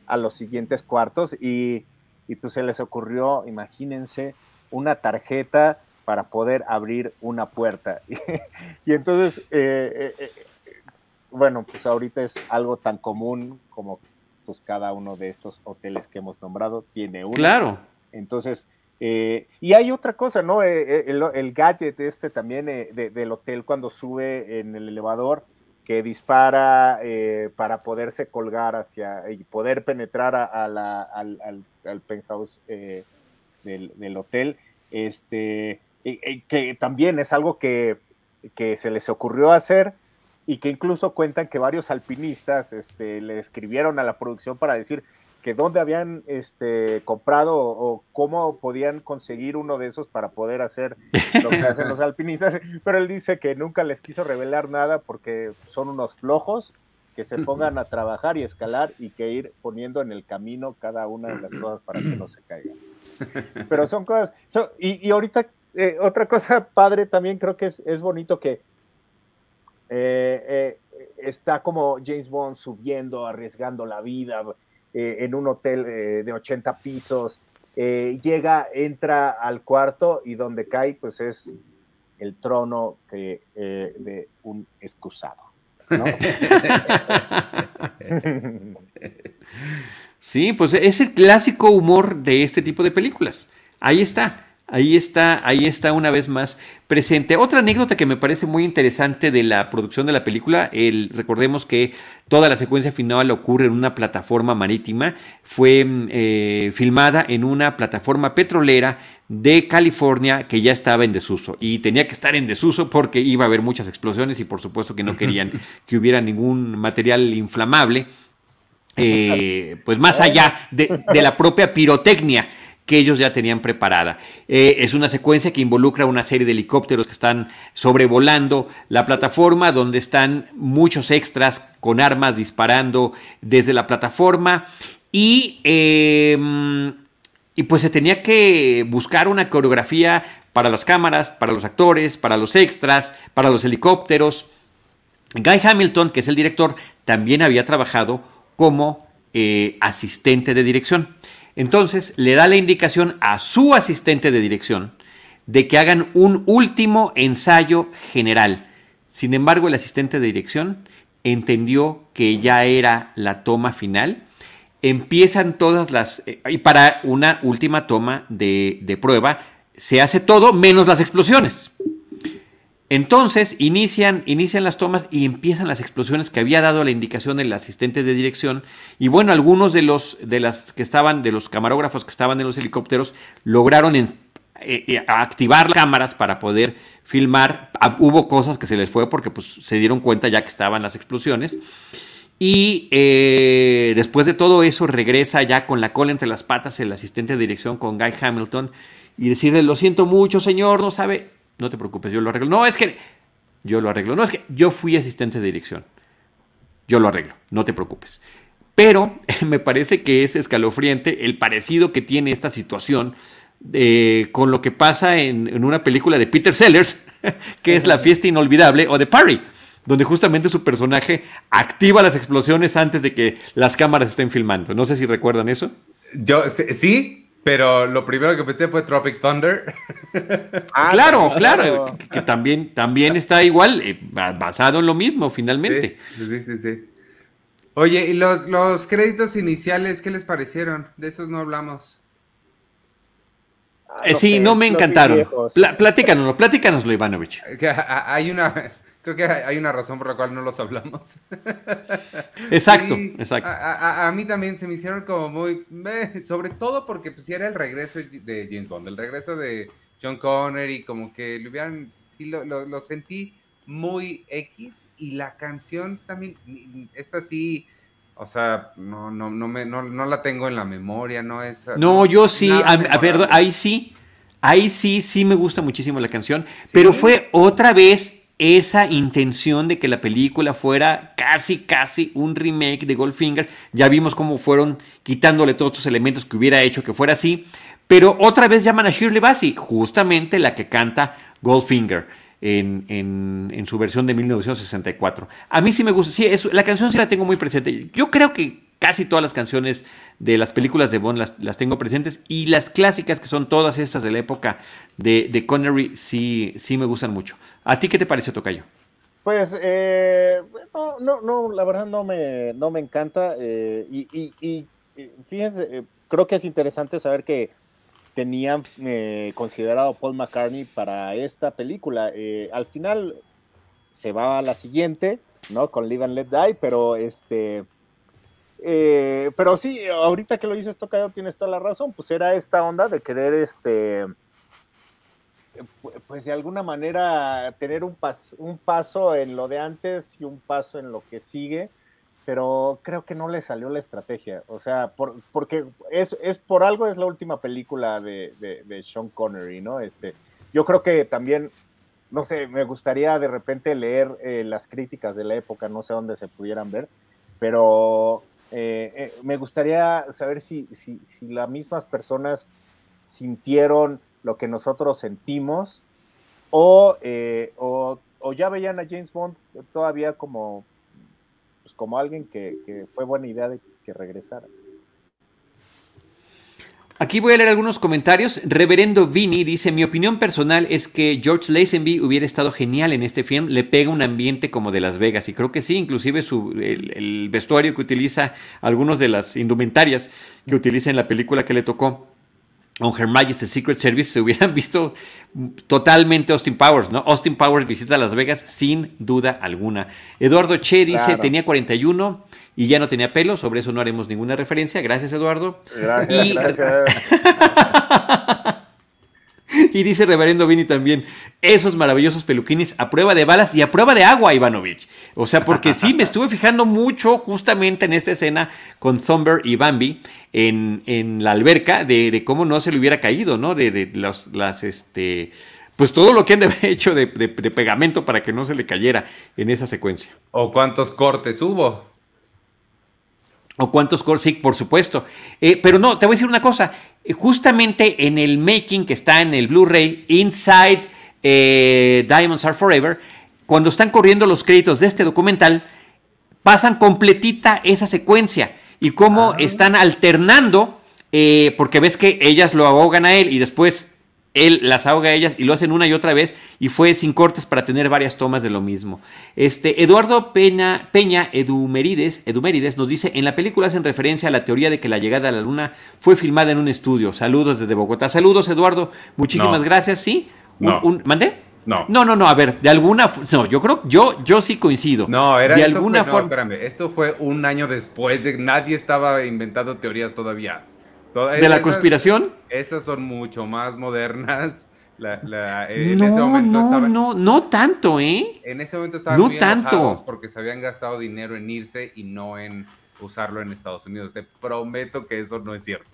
a, los siguientes cuartos y, pues se les ocurrió, imagínense, una tarjeta para poder abrir una puerta. y entonces, bueno, pues ahorita es algo tan común como pues cada uno de estos hoteles que hemos nombrado tiene uno. Claro. Entonces, eh, y hay otra cosa, ¿no? Eh, eh, el, gadget este también del hotel cuando sube en el elevador que dispara para poderse colgar hacia y poder penetrar a, la, al, al, penthouse del, del, hotel, este, que también es algo que, que se les ocurrió hacer y que incluso cuentan que varios alpinistas este, le escribieron a la producción para decir que dónde habían este, comprado o, cómo podían conseguir uno de esos para poder hacer lo que hacen los alpinistas, pero él dice que nunca les quiso revelar nada porque son unos flojos que se pongan a trabajar y escalar y que ir poniendo en el camino cada una de las cosas para que no se caigan. Pero son cosas, y, y, ahorita eh, otra cosa padre también creo que es, es bonito que eh, eh, está como James Bond subiendo, arriesgando la vida eh, en un hotel de 80 pisos. llega, entra al cuarto y donde cae, pues es el trono de un excusado. sí, pues es el clásico humor de este tipo de películas. Ahí está. Ahí está, ahí está una vez más presente. Otra anécdota que me parece muy interesante de la producción de la película, el, recordemos que toda la secuencia final ocurre en una plataforma marítima, fue eh, filmada en una plataforma petrolera de California que ya estaba en desuso. Y tenía que estar en desuso porque iba a haber muchas explosiones y por supuesto que no querían que hubiera ningún material inflamable, eh, pues más allá de, de la propia pirotecnia que ellos ya tenían preparada. Eh, es una secuencia que involucra una serie de helicópteros que están sobrevolando la plataforma, donde están muchos extras con armas disparando desde la plataforma y, em, y pues se tenía que buscar una coreografía para las cámaras, para los actores, para los extras, para los helicópteros. Guy Hamilton, que es el director, también había trabajado como eh, asistente de dirección. Entonces le da la indicación a su asistente de dirección de que hagan un último ensayo general. Sin embargo, el asistente de dirección entendió que ya era la toma final. Empiezan todas las... Eh, y para una última toma de, de prueba se hace todo menos las explosiones. Entonces inician, inician las tomas y empiezan las explosiones que había dado la indicación el asistente de dirección. Y bueno, algunos de los de las que estaban, de los camarógrafos que estaban en los helicópteros, lograron eh, eh, activar las cámaras para poder filmar. Ah, hubo cosas que se les fue porque pues, se dieron cuenta ya que estaban las explosiones. Y eh, después de todo eso regresa ya con la cola entre las patas el asistente de dirección con Guy Hamilton y decirle, lo siento mucho, señor, no sabe, no te preocupes, yo lo arreglo. No, es que yo lo arreglo. No, es que yo fui asistente de dirección. Yo lo arreglo, no te preocupes. Pero me parece que es escalofriante el parecido que tiene esta situación eh, con lo que pasa en, una película de Peter Sellers, que es La fiesta inolvidable, o de Parry, donde justamente su personaje activa las explosiones antes de que las cámaras estén filmando. No sé si recuerdan eso. Yo sí, pero lo primero que pensé fue Tropic Thunder. Ah, claro, claro, Que, también, también está igual, eh, basado en lo mismo, finalmente. Sí, sí, sí. Oye, ¿y los, créditos iniciales qué les parecieron? De esos no hablamos. Eh, sí, no me encantaron. platícanoslo, platícanoslo, Ivanovich. Hay una, Creo que hay una razón por la cual no los hablamos. Exacto, exacto. A, mí también se me hicieron como muy... sobre todo porque pues era el regreso de James Bond, el regreso de John Connery, como que lo hubieran... Sí, lo, lo, sentí muy X y la canción también, esta sí... O sea, no, no, no, me, no, no la tengo en la memoria, no es... No, yo sí, a, ver, ahí sí, ahí sí, sí me gusta muchísimo la canción, pero fue otra vez esa intención de que la película fuera casi, casi un remake de Goldfinger. Ya vimos cómo fueron quitándole todos estos elementos que hubiera hecho que fuera así. Pero otra vez llaman a Shirley Bassey, justamente la que canta Goldfinger en, en, su versión de 1964. A mí sí me gusta, sí, la canción sí la tengo muy presente. Yo creo que casi todas las canciones de las películas de Bond las, tengo presentes y las clásicas que son todas estas de la época de, de Connery sí, sí me gustan mucho. ¿A ti qué te pareció, Tocayo? Pues, eh, no, no, no, la verdad no me, no me encanta. Eh, y, fíjense, eh, creo que es interesante saber que tenían considerado Paul McCartney para esta película. al final se va a la siguiente, ¿no? Con Live and Let Die, pero este. Pero sí, ahorita que lo dices, Tocayo, tienes toda la razón. Pues era esta onda de querer este pues de alguna manera tener un, un paso en lo de antes y un paso en lo que sigue, pero creo que no le salió la estrategia. O sea, porque es, es, por algo es la última película de, de, Sean Connery, ¿no? Este, yo creo que también, no sé, me gustaría de repente leer eh, las críticas de la época, no sé dónde se pudieran ver, pero eh, eh, me gustaría saber si, si, si las mismas personas sintieron lo que nosotros sentimos, eh, o, o, ya veían a James Bond todavía como, pues como alguien que, fue buena idea de que regresara. Aquí voy a leer algunos comentarios. Reverendo Vini dice, mi opinión personal es que George Lazenby hubiera estado genial en este film, le pega un ambiente como de Las Vegas y creo que sí, inclusive su, el, el vestuario que utiliza, algunos de las indumentarias que utiliza en la película que le tocó, on Her Majesty's Secret Service se hubieran visto totalmente Austin Powers, ¿no? Austin Powers visita Las Vegas sin duda alguna. Eduardo Che dice, tenía 41 y ya no tenía pelo, sobre eso no haremos ninguna referencia. Gracias, Eduardo. Gracias, gracias. Y dice Reverendo Vini también, esos maravillosos peluquines a prueba de balas y a prueba de agua, Ivanovich. O sea, porque sí, me estuve fijando mucho justamente en esta escena con Thumber y Bambi en, en la alberca de, cómo no se le hubiera caído, ¿no? De, de los, las, este, pues todo lo que han de haber hecho de, de, pegamento para que no se le cayera en esa secuencia. ¿O cuántos cortes hubo? O cuántos cortes, sí, por supuesto. Eh, pero no, te voy a decir una cosa. Eh, justamente en el making que está en el Blu-ray, Inside eh, Diamonds Are Forever, cuando están corriendo los créditos de este documental, pasan completita esa secuencia y cómo ah. están alternando eh, porque ves que ellas lo ahogan a él y después él las ahoga a ellas y lo hacen una y otra vez y fue sin cortes para tener varias tomas de lo mismo. Este, Eduardo Peña, Peña Edumerides, Edumerides nos dice, en la película hacen referencia a la teoría de que la llegada a la luna fue filmada en un estudio. Saludos desde Bogotá. Saludos Eduardo, muchísimas No. gracias. ¿Sí? Un- No. un- ¿Mandé? No. No, no, no, a ver, de alguna, no, yo creo, yo, yo sí coincido. No, era de alguna fue- no, forma. espérame, esto fue un año después de nadie estaba inventando teorías todavía. De la conspiración. Esas son mucho más modernas. La- la- en No, ese momento no, estaban- no, no tanto, ¿eh? En ese momento estaban No muy tanto. porque se habían gastado dinero en irse y no en usarlo en Estados Unidos. Te prometo que eso no es cierto.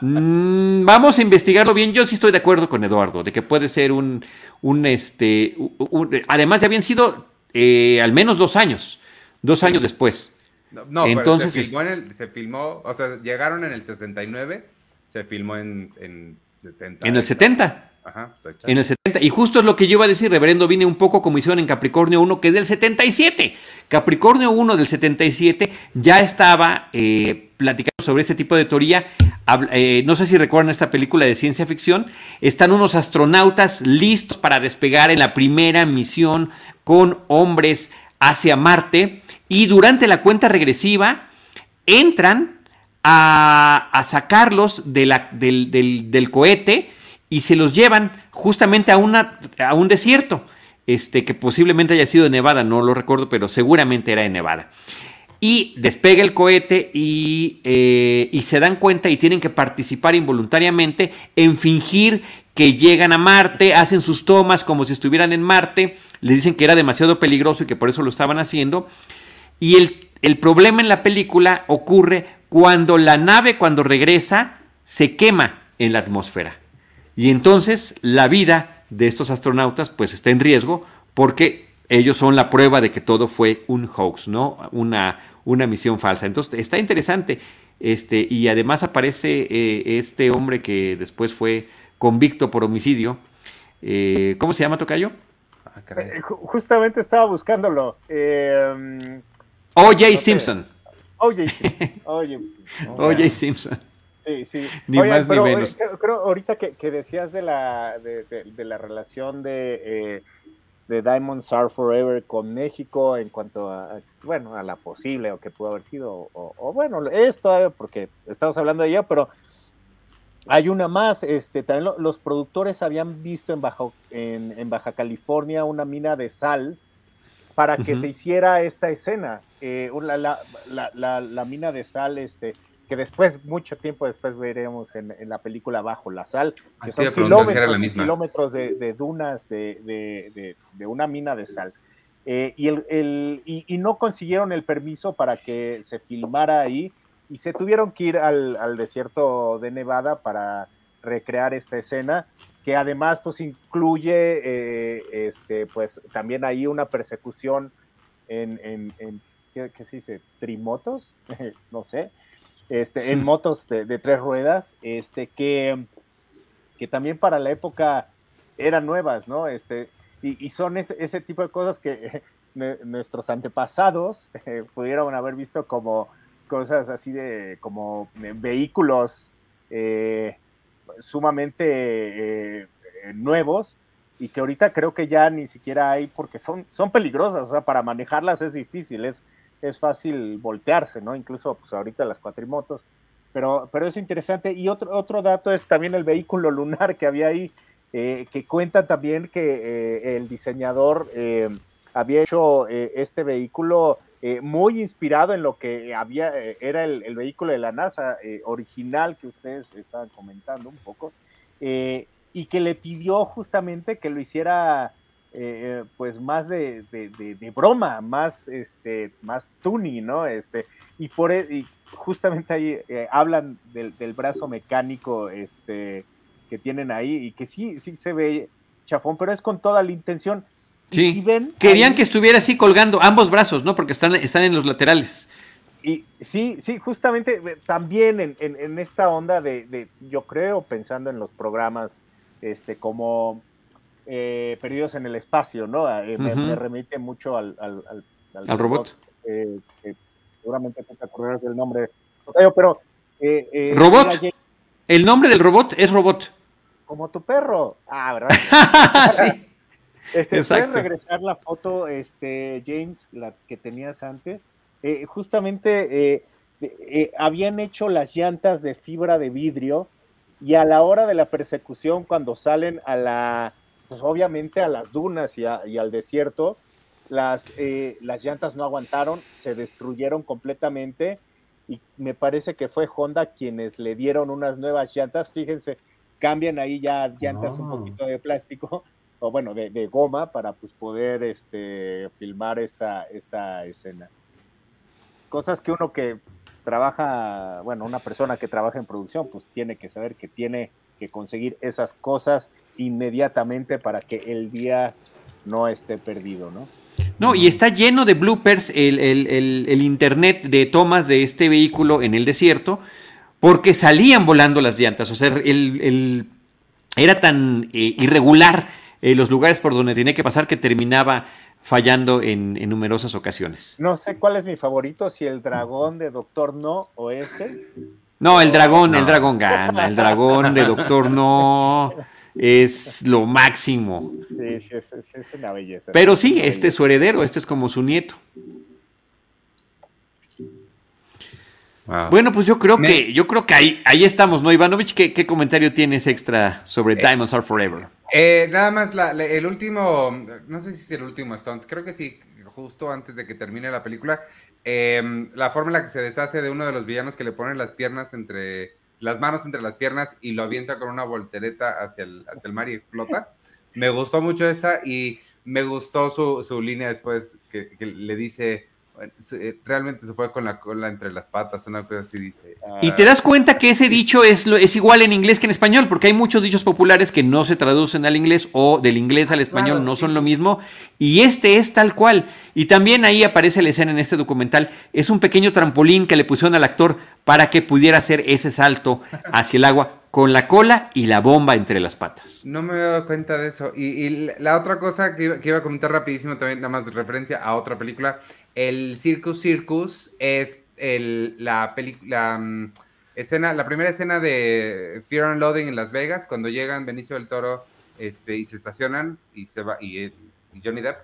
Mm, vamos a investigarlo bien. Yo sí estoy de acuerdo con Eduardo, de que puede ser un, un este, un- un- además ya habían sido eh, al menos dos años, dos años después. No, no, pero Entonces, se filmó, en el- se filmó, o sea, llegaron en el 69, se filmó en, en 70. En el 70. Ajá, pues ahí está. En el 70. Y justo es lo que yo iba a decir, reverendo, vine un poco como hicieron en Capricornio 1, que es del 77. Capricornio 1 del 77 ya estaba eh, platicando sobre este tipo de teoría. Habla- eh, no sé si recuerdan esta película de ciencia ficción. Están unos astronautas listos para despegar en la primera misión con hombres hacia Marte. Y durante la cuenta regresiva entran a, a sacarlos del, del- del cohete y se los llevan justamente a, una, a un desierto, este, que posiblemente haya sido de Nevada, no lo recuerdo, pero seguramente era de Nevada. Y despega el cohete y, eh, y se dan cuenta y tienen que participar involuntariamente en fingir que llegan a Marte, hacen sus tomas como si estuvieran en Marte, les dicen que era demasiado peligroso y que por eso lo estaban haciendo. Y el, el problema en la película ocurre cuando la nave, cuando regresa, se quema en la atmósfera. Y entonces la vida de estos astronautas pues está en riesgo porque ellos son la prueba de que todo fue un hoax, ¿no? Una, una misión falsa. Entonces está interesante. Este, y además aparece eh, este hombre que después fue convicto por homicidio. Eh, ¿Cómo se llama, Tocayo? Ah. Eh, ju- Justamente estaba buscándolo. Eh, O.J. sé. Simpson. O.J. Simpson. O.J. Simpson. O.J. Simpson. Sí, sí. Ni más ni menos. Creo, creo ahorita que, que decías de la, de, de- de la relación de, eh, de Diamonds Are Forever con México en cuanto a, bueno, a la posible o que pudo haber sido, o, o bueno, es todavía porque estamos hablando de ella, pero hay una más, este, también lo- los productores habían visto en Baja, en, en Baja California una mina de sal para que se hiciera esta escena. Eh, la- la- la mina de sal, este, que después, mucho tiempo después veremos en, en la película Bajo la Sal, que son kilómetros la y misma. kilómetros de, de dunas de, de- de- de una mina de sal. Eh, y, el, el- y, y no consiguieron el permiso para que se filmara ahí y se tuvieron que ir al, al desierto de Nevada para recrear esta escena que además pues incluye eh, este pues también ahí una persecución en, en, en- ¿qué, qué se dice? trimotos no sé este en motos de, de tres ruedas este que que también para la época eran nuevas no este y, y son ese, ese tipo de cosas que nuestros antepasados eh, pudieron haber visto como cosas así de como eh, vehículos eh, sumamente eh, nuevos y que ahorita creo que ya ni siquiera hay porque son, son peligrosas, o sea, para manejarlas es difícil, es, es fácil voltearse, ¿no? Incluso pues ahorita las cuatrimotos, pero, pero es interesante. Y otro, otro dato es también el vehículo lunar que había ahí, eh, que cuenta también que eh, el diseñador eh, había hecho eh, este vehículo eh, muy inspirado en lo que había, era el, el vehículo de la NASA original que ustedes estaban comentando un poco, y que le pidió justamente que lo hiciera eh, pues más de, de, de, de, broma, más este, más tuning, ¿no? Este, y por e, y justamente ahí eh, hablan del, del, brazo mecánico este, que tienen ahí, y que sí, sí se ve chafón, pero es con toda la intención. Sí. Si ven, Querían ahí, que estuviera así colgando ambos brazos, ¿no? Porque están, están en los laterales. Y sí, sí, justamente también en, en, en esta onda de, de, yo creo, pensando en los programas este, como eh, Perdidos en el Espacio, ¿no? Eh, uh -huh. me, me, remite mucho al, al, al, al robot. Eh, seguramente te acordarás del nombre, pero Eh, eh, Robot. El nombre del robot es robot. como tu perro. Ah, ¿verdad? sí. Este. ¿Puedes regresar la foto, este, James, la que tenías antes? Eh, justamente eh, eh, habían hecho las llantas de fibra de vidrio y a la hora de la persecución, cuando salen a la, pues obviamente a las dunas y, a- y al desierto, las, eh, las llantas no aguantaron, se destruyeron completamente y me parece que fue Honda quienes le dieron unas nuevas llantas. Fíjense, cambian ahí ya llantas un No. poquito de plástico o bueno, de, de goma para pues poder este, filmar esta, esta escena. Cosas que uno que trabaja, bueno, una persona que trabaja en producción, pues tiene que saber que tiene que conseguir esas cosas inmediatamente para que el día no esté perdido, ¿no? No, y está lleno de bloopers el, el- el- el internet de tomas de este vehículo en el desierto, porque salían volando las llantas. O sea, el, el- era tan eh, irregular eh, los lugares por donde tenía que pasar que terminaba fallando en, en numerosas ocasiones. No sé cuál es mi favorito, si el dragón de Doctor No o este. No, el dragón, el dragón gana. El dragón de Doctor No es lo máximo. Sí, sí, es, es- es una belleza. Pero sí, este es su heredero, este es como su nieto. Wow. Bueno, pues yo creo Me- que, yo creo que ahí, ahí estamos, ¿no, Ivanovich? ¿Qué, qué comentario tienes extra sobre Diamonds Are Forever? Eh, nada más, la- la- el último, no sé si es el último stunt, creo que sí, justo antes de que termine la película, eh, la forma en la que se deshace de uno de los villanos que le ponen las piernas entre, las manos entre las piernas y lo avienta con una voltereta hacia el, hacia el mar y explota. Me gustó mucho esa y me gustó su, su línea después que, le dice, realmente se fue con la cola entre las patas, una cosa así dice. Y te das cuenta que ese dicho es, lo- es igual en inglés que en español, porque hay muchos dichos populares que no se traducen al inglés o del inglés al español Claro, no sí. son lo mismo, y este es tal cual. Y también ahí aparece la escena en este documental, es un pequeño trampolín que le pusieron al actor para que pudiera hacer ese salto hacia el agua con la cola y la bomba entre las patas. No me había dado cuenta de eso. Y, y la otra cosa que iba, que iba a comentar rapidísimo también, nada más de referencia a otra película, el Circus Circus es el, la película, mm, escena, la primera escena de Fear and Loading en Las Vegas, cuando llegan Benicio del Toro este, y se estacionan y se va y, y Johnny Depp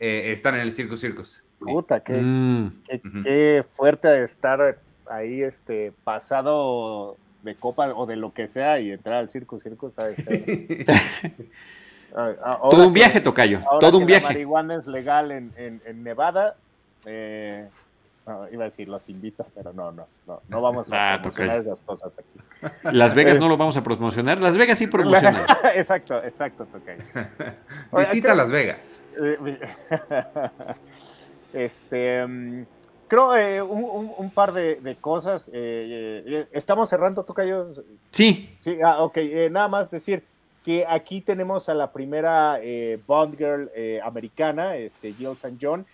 eh, están en el Circus Circus. Puta, qué, Mm. qué, fuerte de estar ahí este, pasado de copa o de lo que sea y entrar al circo, circo, ¿sabes? Ah, ah, Todo un que- viaje, Tocayo, ahora todo un que La viaje. marihuana es legal en, en- en Nevada. Eh, no, iba a decir, los invito, pero no, no, no, no vamos a Ah, promocionar tocayo. esas cosas aquí. Las Vegas no lo vamos a promocionar, Las Vegas sí promocionan. exacto, exacto, Tocayo. Visita creo- Las Vegas. Este, mm, creo eh, un, un- un par de, de cosas. eh, estamos cerrando, Tocayo. Sí, Sí, ah, ok. eh, nada más decir que aquí tenemos a la primera Bond Girl americana, este, Jill St. John,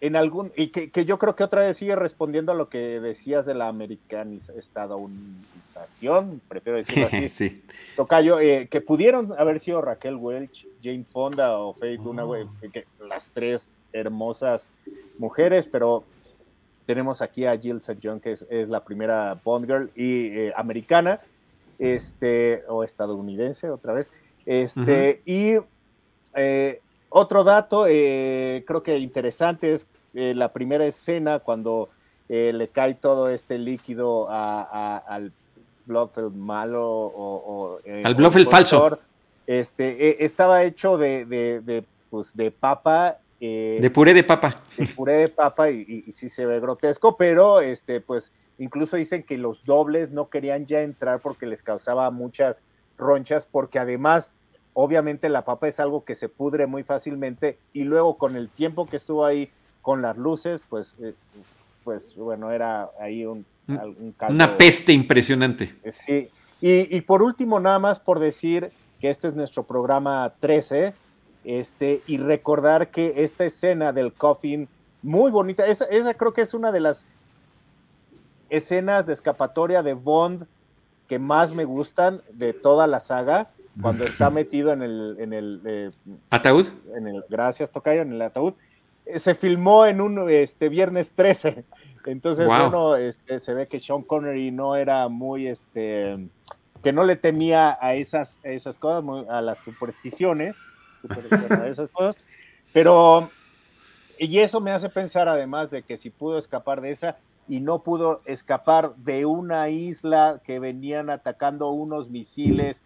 en algún, y que, que yo creo que otra vez sigue respondiendo a lo que decías de la americanización, estadounización, prefiero decirlo así, sí. Tocayo, eh, que pudieron haber sido Raquel Welch, Jane Fonda o Faye Dunaway, que las tres hermosas mujeres, pero tenemos aquí a Jill St. John, que es, es la primera Bond Girl y eh, americana, este, o estadounidense otra vez. Este, y eh, otro dato, eh, creo que interesante, es eh, la primera escena cuando eh, le cae todo este líquido a- a- al Blofeld malo o, o, eh, Al Blofeld falso. Este, eh, estaba hecho de, de, de, pues, de papa. eh, De puré de papa. de puré de papa y, y- y sí se ve grotesco, pero este, pues incluso dicen que los dobles no querían ya entrar porque les causaba muchas ronchas, porque además, obviamente la papa es algo que se pudre muy fácilmente y luego con el tiempo que estuvo ahí con las luces, pues, eh, pues bueno, era ahí un, Un- un caldo- Una peste impresionante. eh, Sí. Y, y por último, nada más por decir que este es nuestro programa 13, este, y recordar que esta escena del coffin, muy bonita, esa, esa creo que es una de las escenas de escapatoria de Bond que más me gustan de toda la saga, cuando está metido en el, en el, eh, ¿Ataúd? en el gracias Tocayo, en el ataúd. Eh, Se filmó en un este, viernes 13. Entonces, Wow. bueno, este, se ve que Sean Connery no era muy, este, que no le temía a esas, a esas cosas, muy- a las supersticiones, supersticiones, a esas cosas, pero, y eso me hace pensar además de que si pudo escapar de esa y no pudo escapar de una isla que venían atacando unos misiles,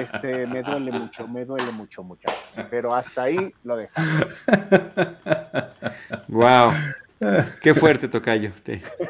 este, me duele mucho, me duele mucho, muchachos, pero hasta ahí lo dejamos. Wow. Qué fuerte, Tocayo.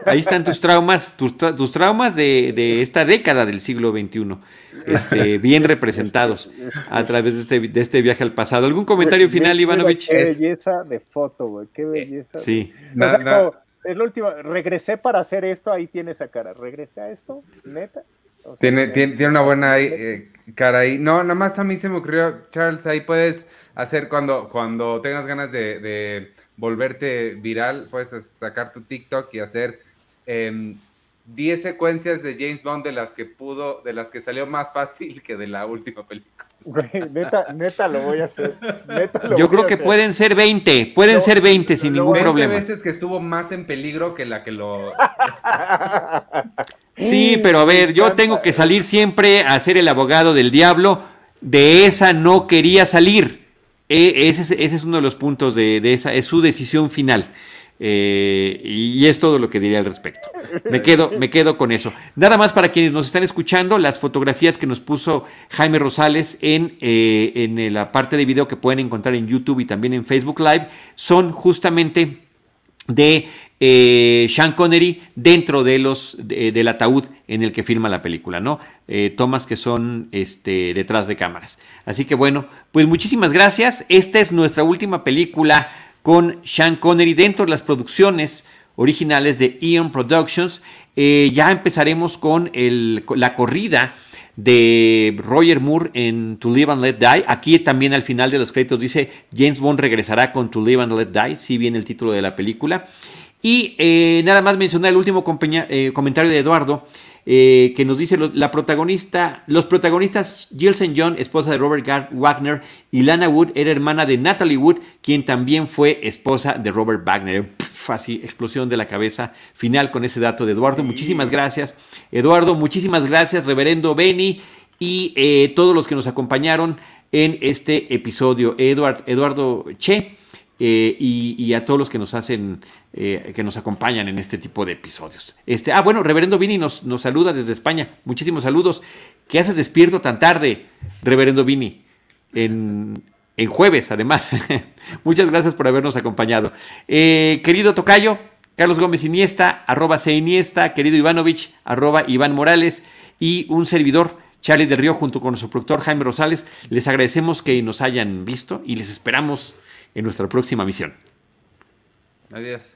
Ahí están tus traumas, tus, tra- tus traumas de, de esta década del siglo XXI, este, bien representados a través de este, de este viaje al pasado. ¿Algún comentario final, Ivanovich? Qué belleza de foto, güey. Qué belleza. Sí. O sea, como, es lo último. Regresé para hacer esto, ahí tiene esa cara. Regresé a esto, neta. O sea, Tiene, tiene, tiene una buena eh, cara ahí. No, nada más a mí se me ocurrió, Charles, ahí puedes hacer cuando, cuando tengas ganas de, de volverte viral, puedes sacar tu TikTok y hacer 10 secuencias de James Bond de las que pudo, de las que salió más fácil que de la última película. Güey, neta, neta lo voy a hacer. Neta lo Yo voy creo a que hacer. pueden ser 20, pueden ser 20 sin ningún 20 problema. veces que estuvo más en peligro que la que lo... Sí, pero a ver, yo tengo que salir siempre a ser el abogado del diablo. De esa no quería salir. E- ese, es, ese es uno de los puntos de, de esa, es su decisión final. Eh, y es todo lo que diría al respecto. Me quedo, me quedo con eso. Nada más para quienes nos están escuchando, las fotografías que nos puso Jaime Rosales en, eh, en la parte de video que pueden encontrar en YouTube y también en Facebook Live son justamente de eh, Sean Connery dentro de los de- del ataúd en el que filma la película, ¿no? Eh, tomas que son este, detrás de cámaras. Así que bueno, pues muchísimas gracias. Esta es nuestra última película con Sean Connery dentro de las producciones originales de Eon Productions. Eh, ya empezaremos con la corrida de Roger Moore en To Live and Let Die. Aquí también al final de los créditos dice James Bond regresará con To Live and Let Die, si viene el título de la película. Y eh, nada más mencionar el último eh, comentario de Eduardo, eh, que nos dice lo- la protagonista, los protagonistas Jill St. John, esposa de Robert Gar- Wagner, y Lana Wood era hermana de Natalie Wood, quien también fue esposa de Robert Wagner. Pff, así, explosión de la cabeza final con ese dato de Eduardo. Muchísimas gracias, Eduardo. Muchísimas gracias, Reverendo Benny, y eh, todos los que nos acompañaron en este episodio. Eduard, Eduardo Che. eh, y, y a todos los que nos hacen, eh, que nos acompañan en este tipo de episodios. Este, ah, bueno, Reverendo Vini nos, nos saluda desde España. Muchísimos saludos. ¿Qué haces despierto tan tarde, Reverendo Vini? En, en jueves, además. Muchas gracias por habernos acompañado. Eh, querido Tocayo, Carlos Gómez Iniesta, arroba C Iniesta, querido Ivanovich, arroba Iván Morales, y un servidor, Charlie del Río, junto con nuestro productor Jaime Rosales. Les agradecemos que nos hayan visto y les esperamos en nuestra próxima misión. Adiós.